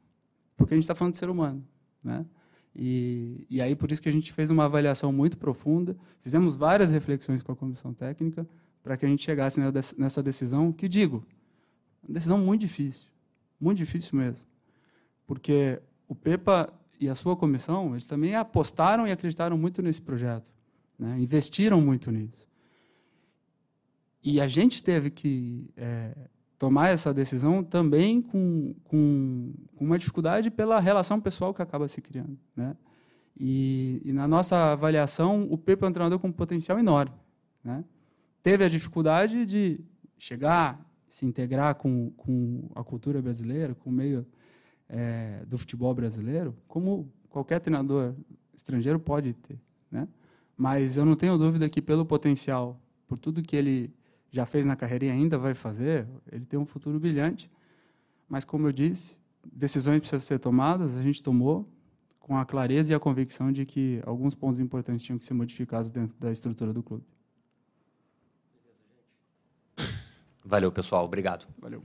porque a gente está falando de ser humano. Né? E, e aí, por isso que a gente fez uma avaliação muito profunda, fizemos várias reflexões com a comissão técnica, para que a gente chegasse nessa decisão, que digo, uma decisão muito difícil, muito difícil mesmo. Porque o PEPA e a sua comissão, eles também apostaram e acreditaram muito nesse projeto. Né? Investiram muito nisso. E a gente teve que é, tomar essa decisão também com, com, uma dificuldade pela relação pessoal que acaba se criando. Né? E, e na nossa avaliação, o Pepe é um treinador com um potencial enorme. Né? Teve a dificuldade de chegar, se integrar com, com a cultura brasileira, com o meio é, do futebol brasileiro, como qualquer treinador estrangeiro pode ter. Né? Mas eu não tenho dúvida que, pelo potencial, por tudo que ele já fez na carreira e ainda vai fazer, ele tem um futuro brilhante. Mas, como eu disse, decisões precisam ser tomadas, a gente tomou com a clareza e a convicção de que alguns pontos importantes tinham que ser modificados dentro da estrutura do clube. Valeu, pessoal. Obrigado. Valeu.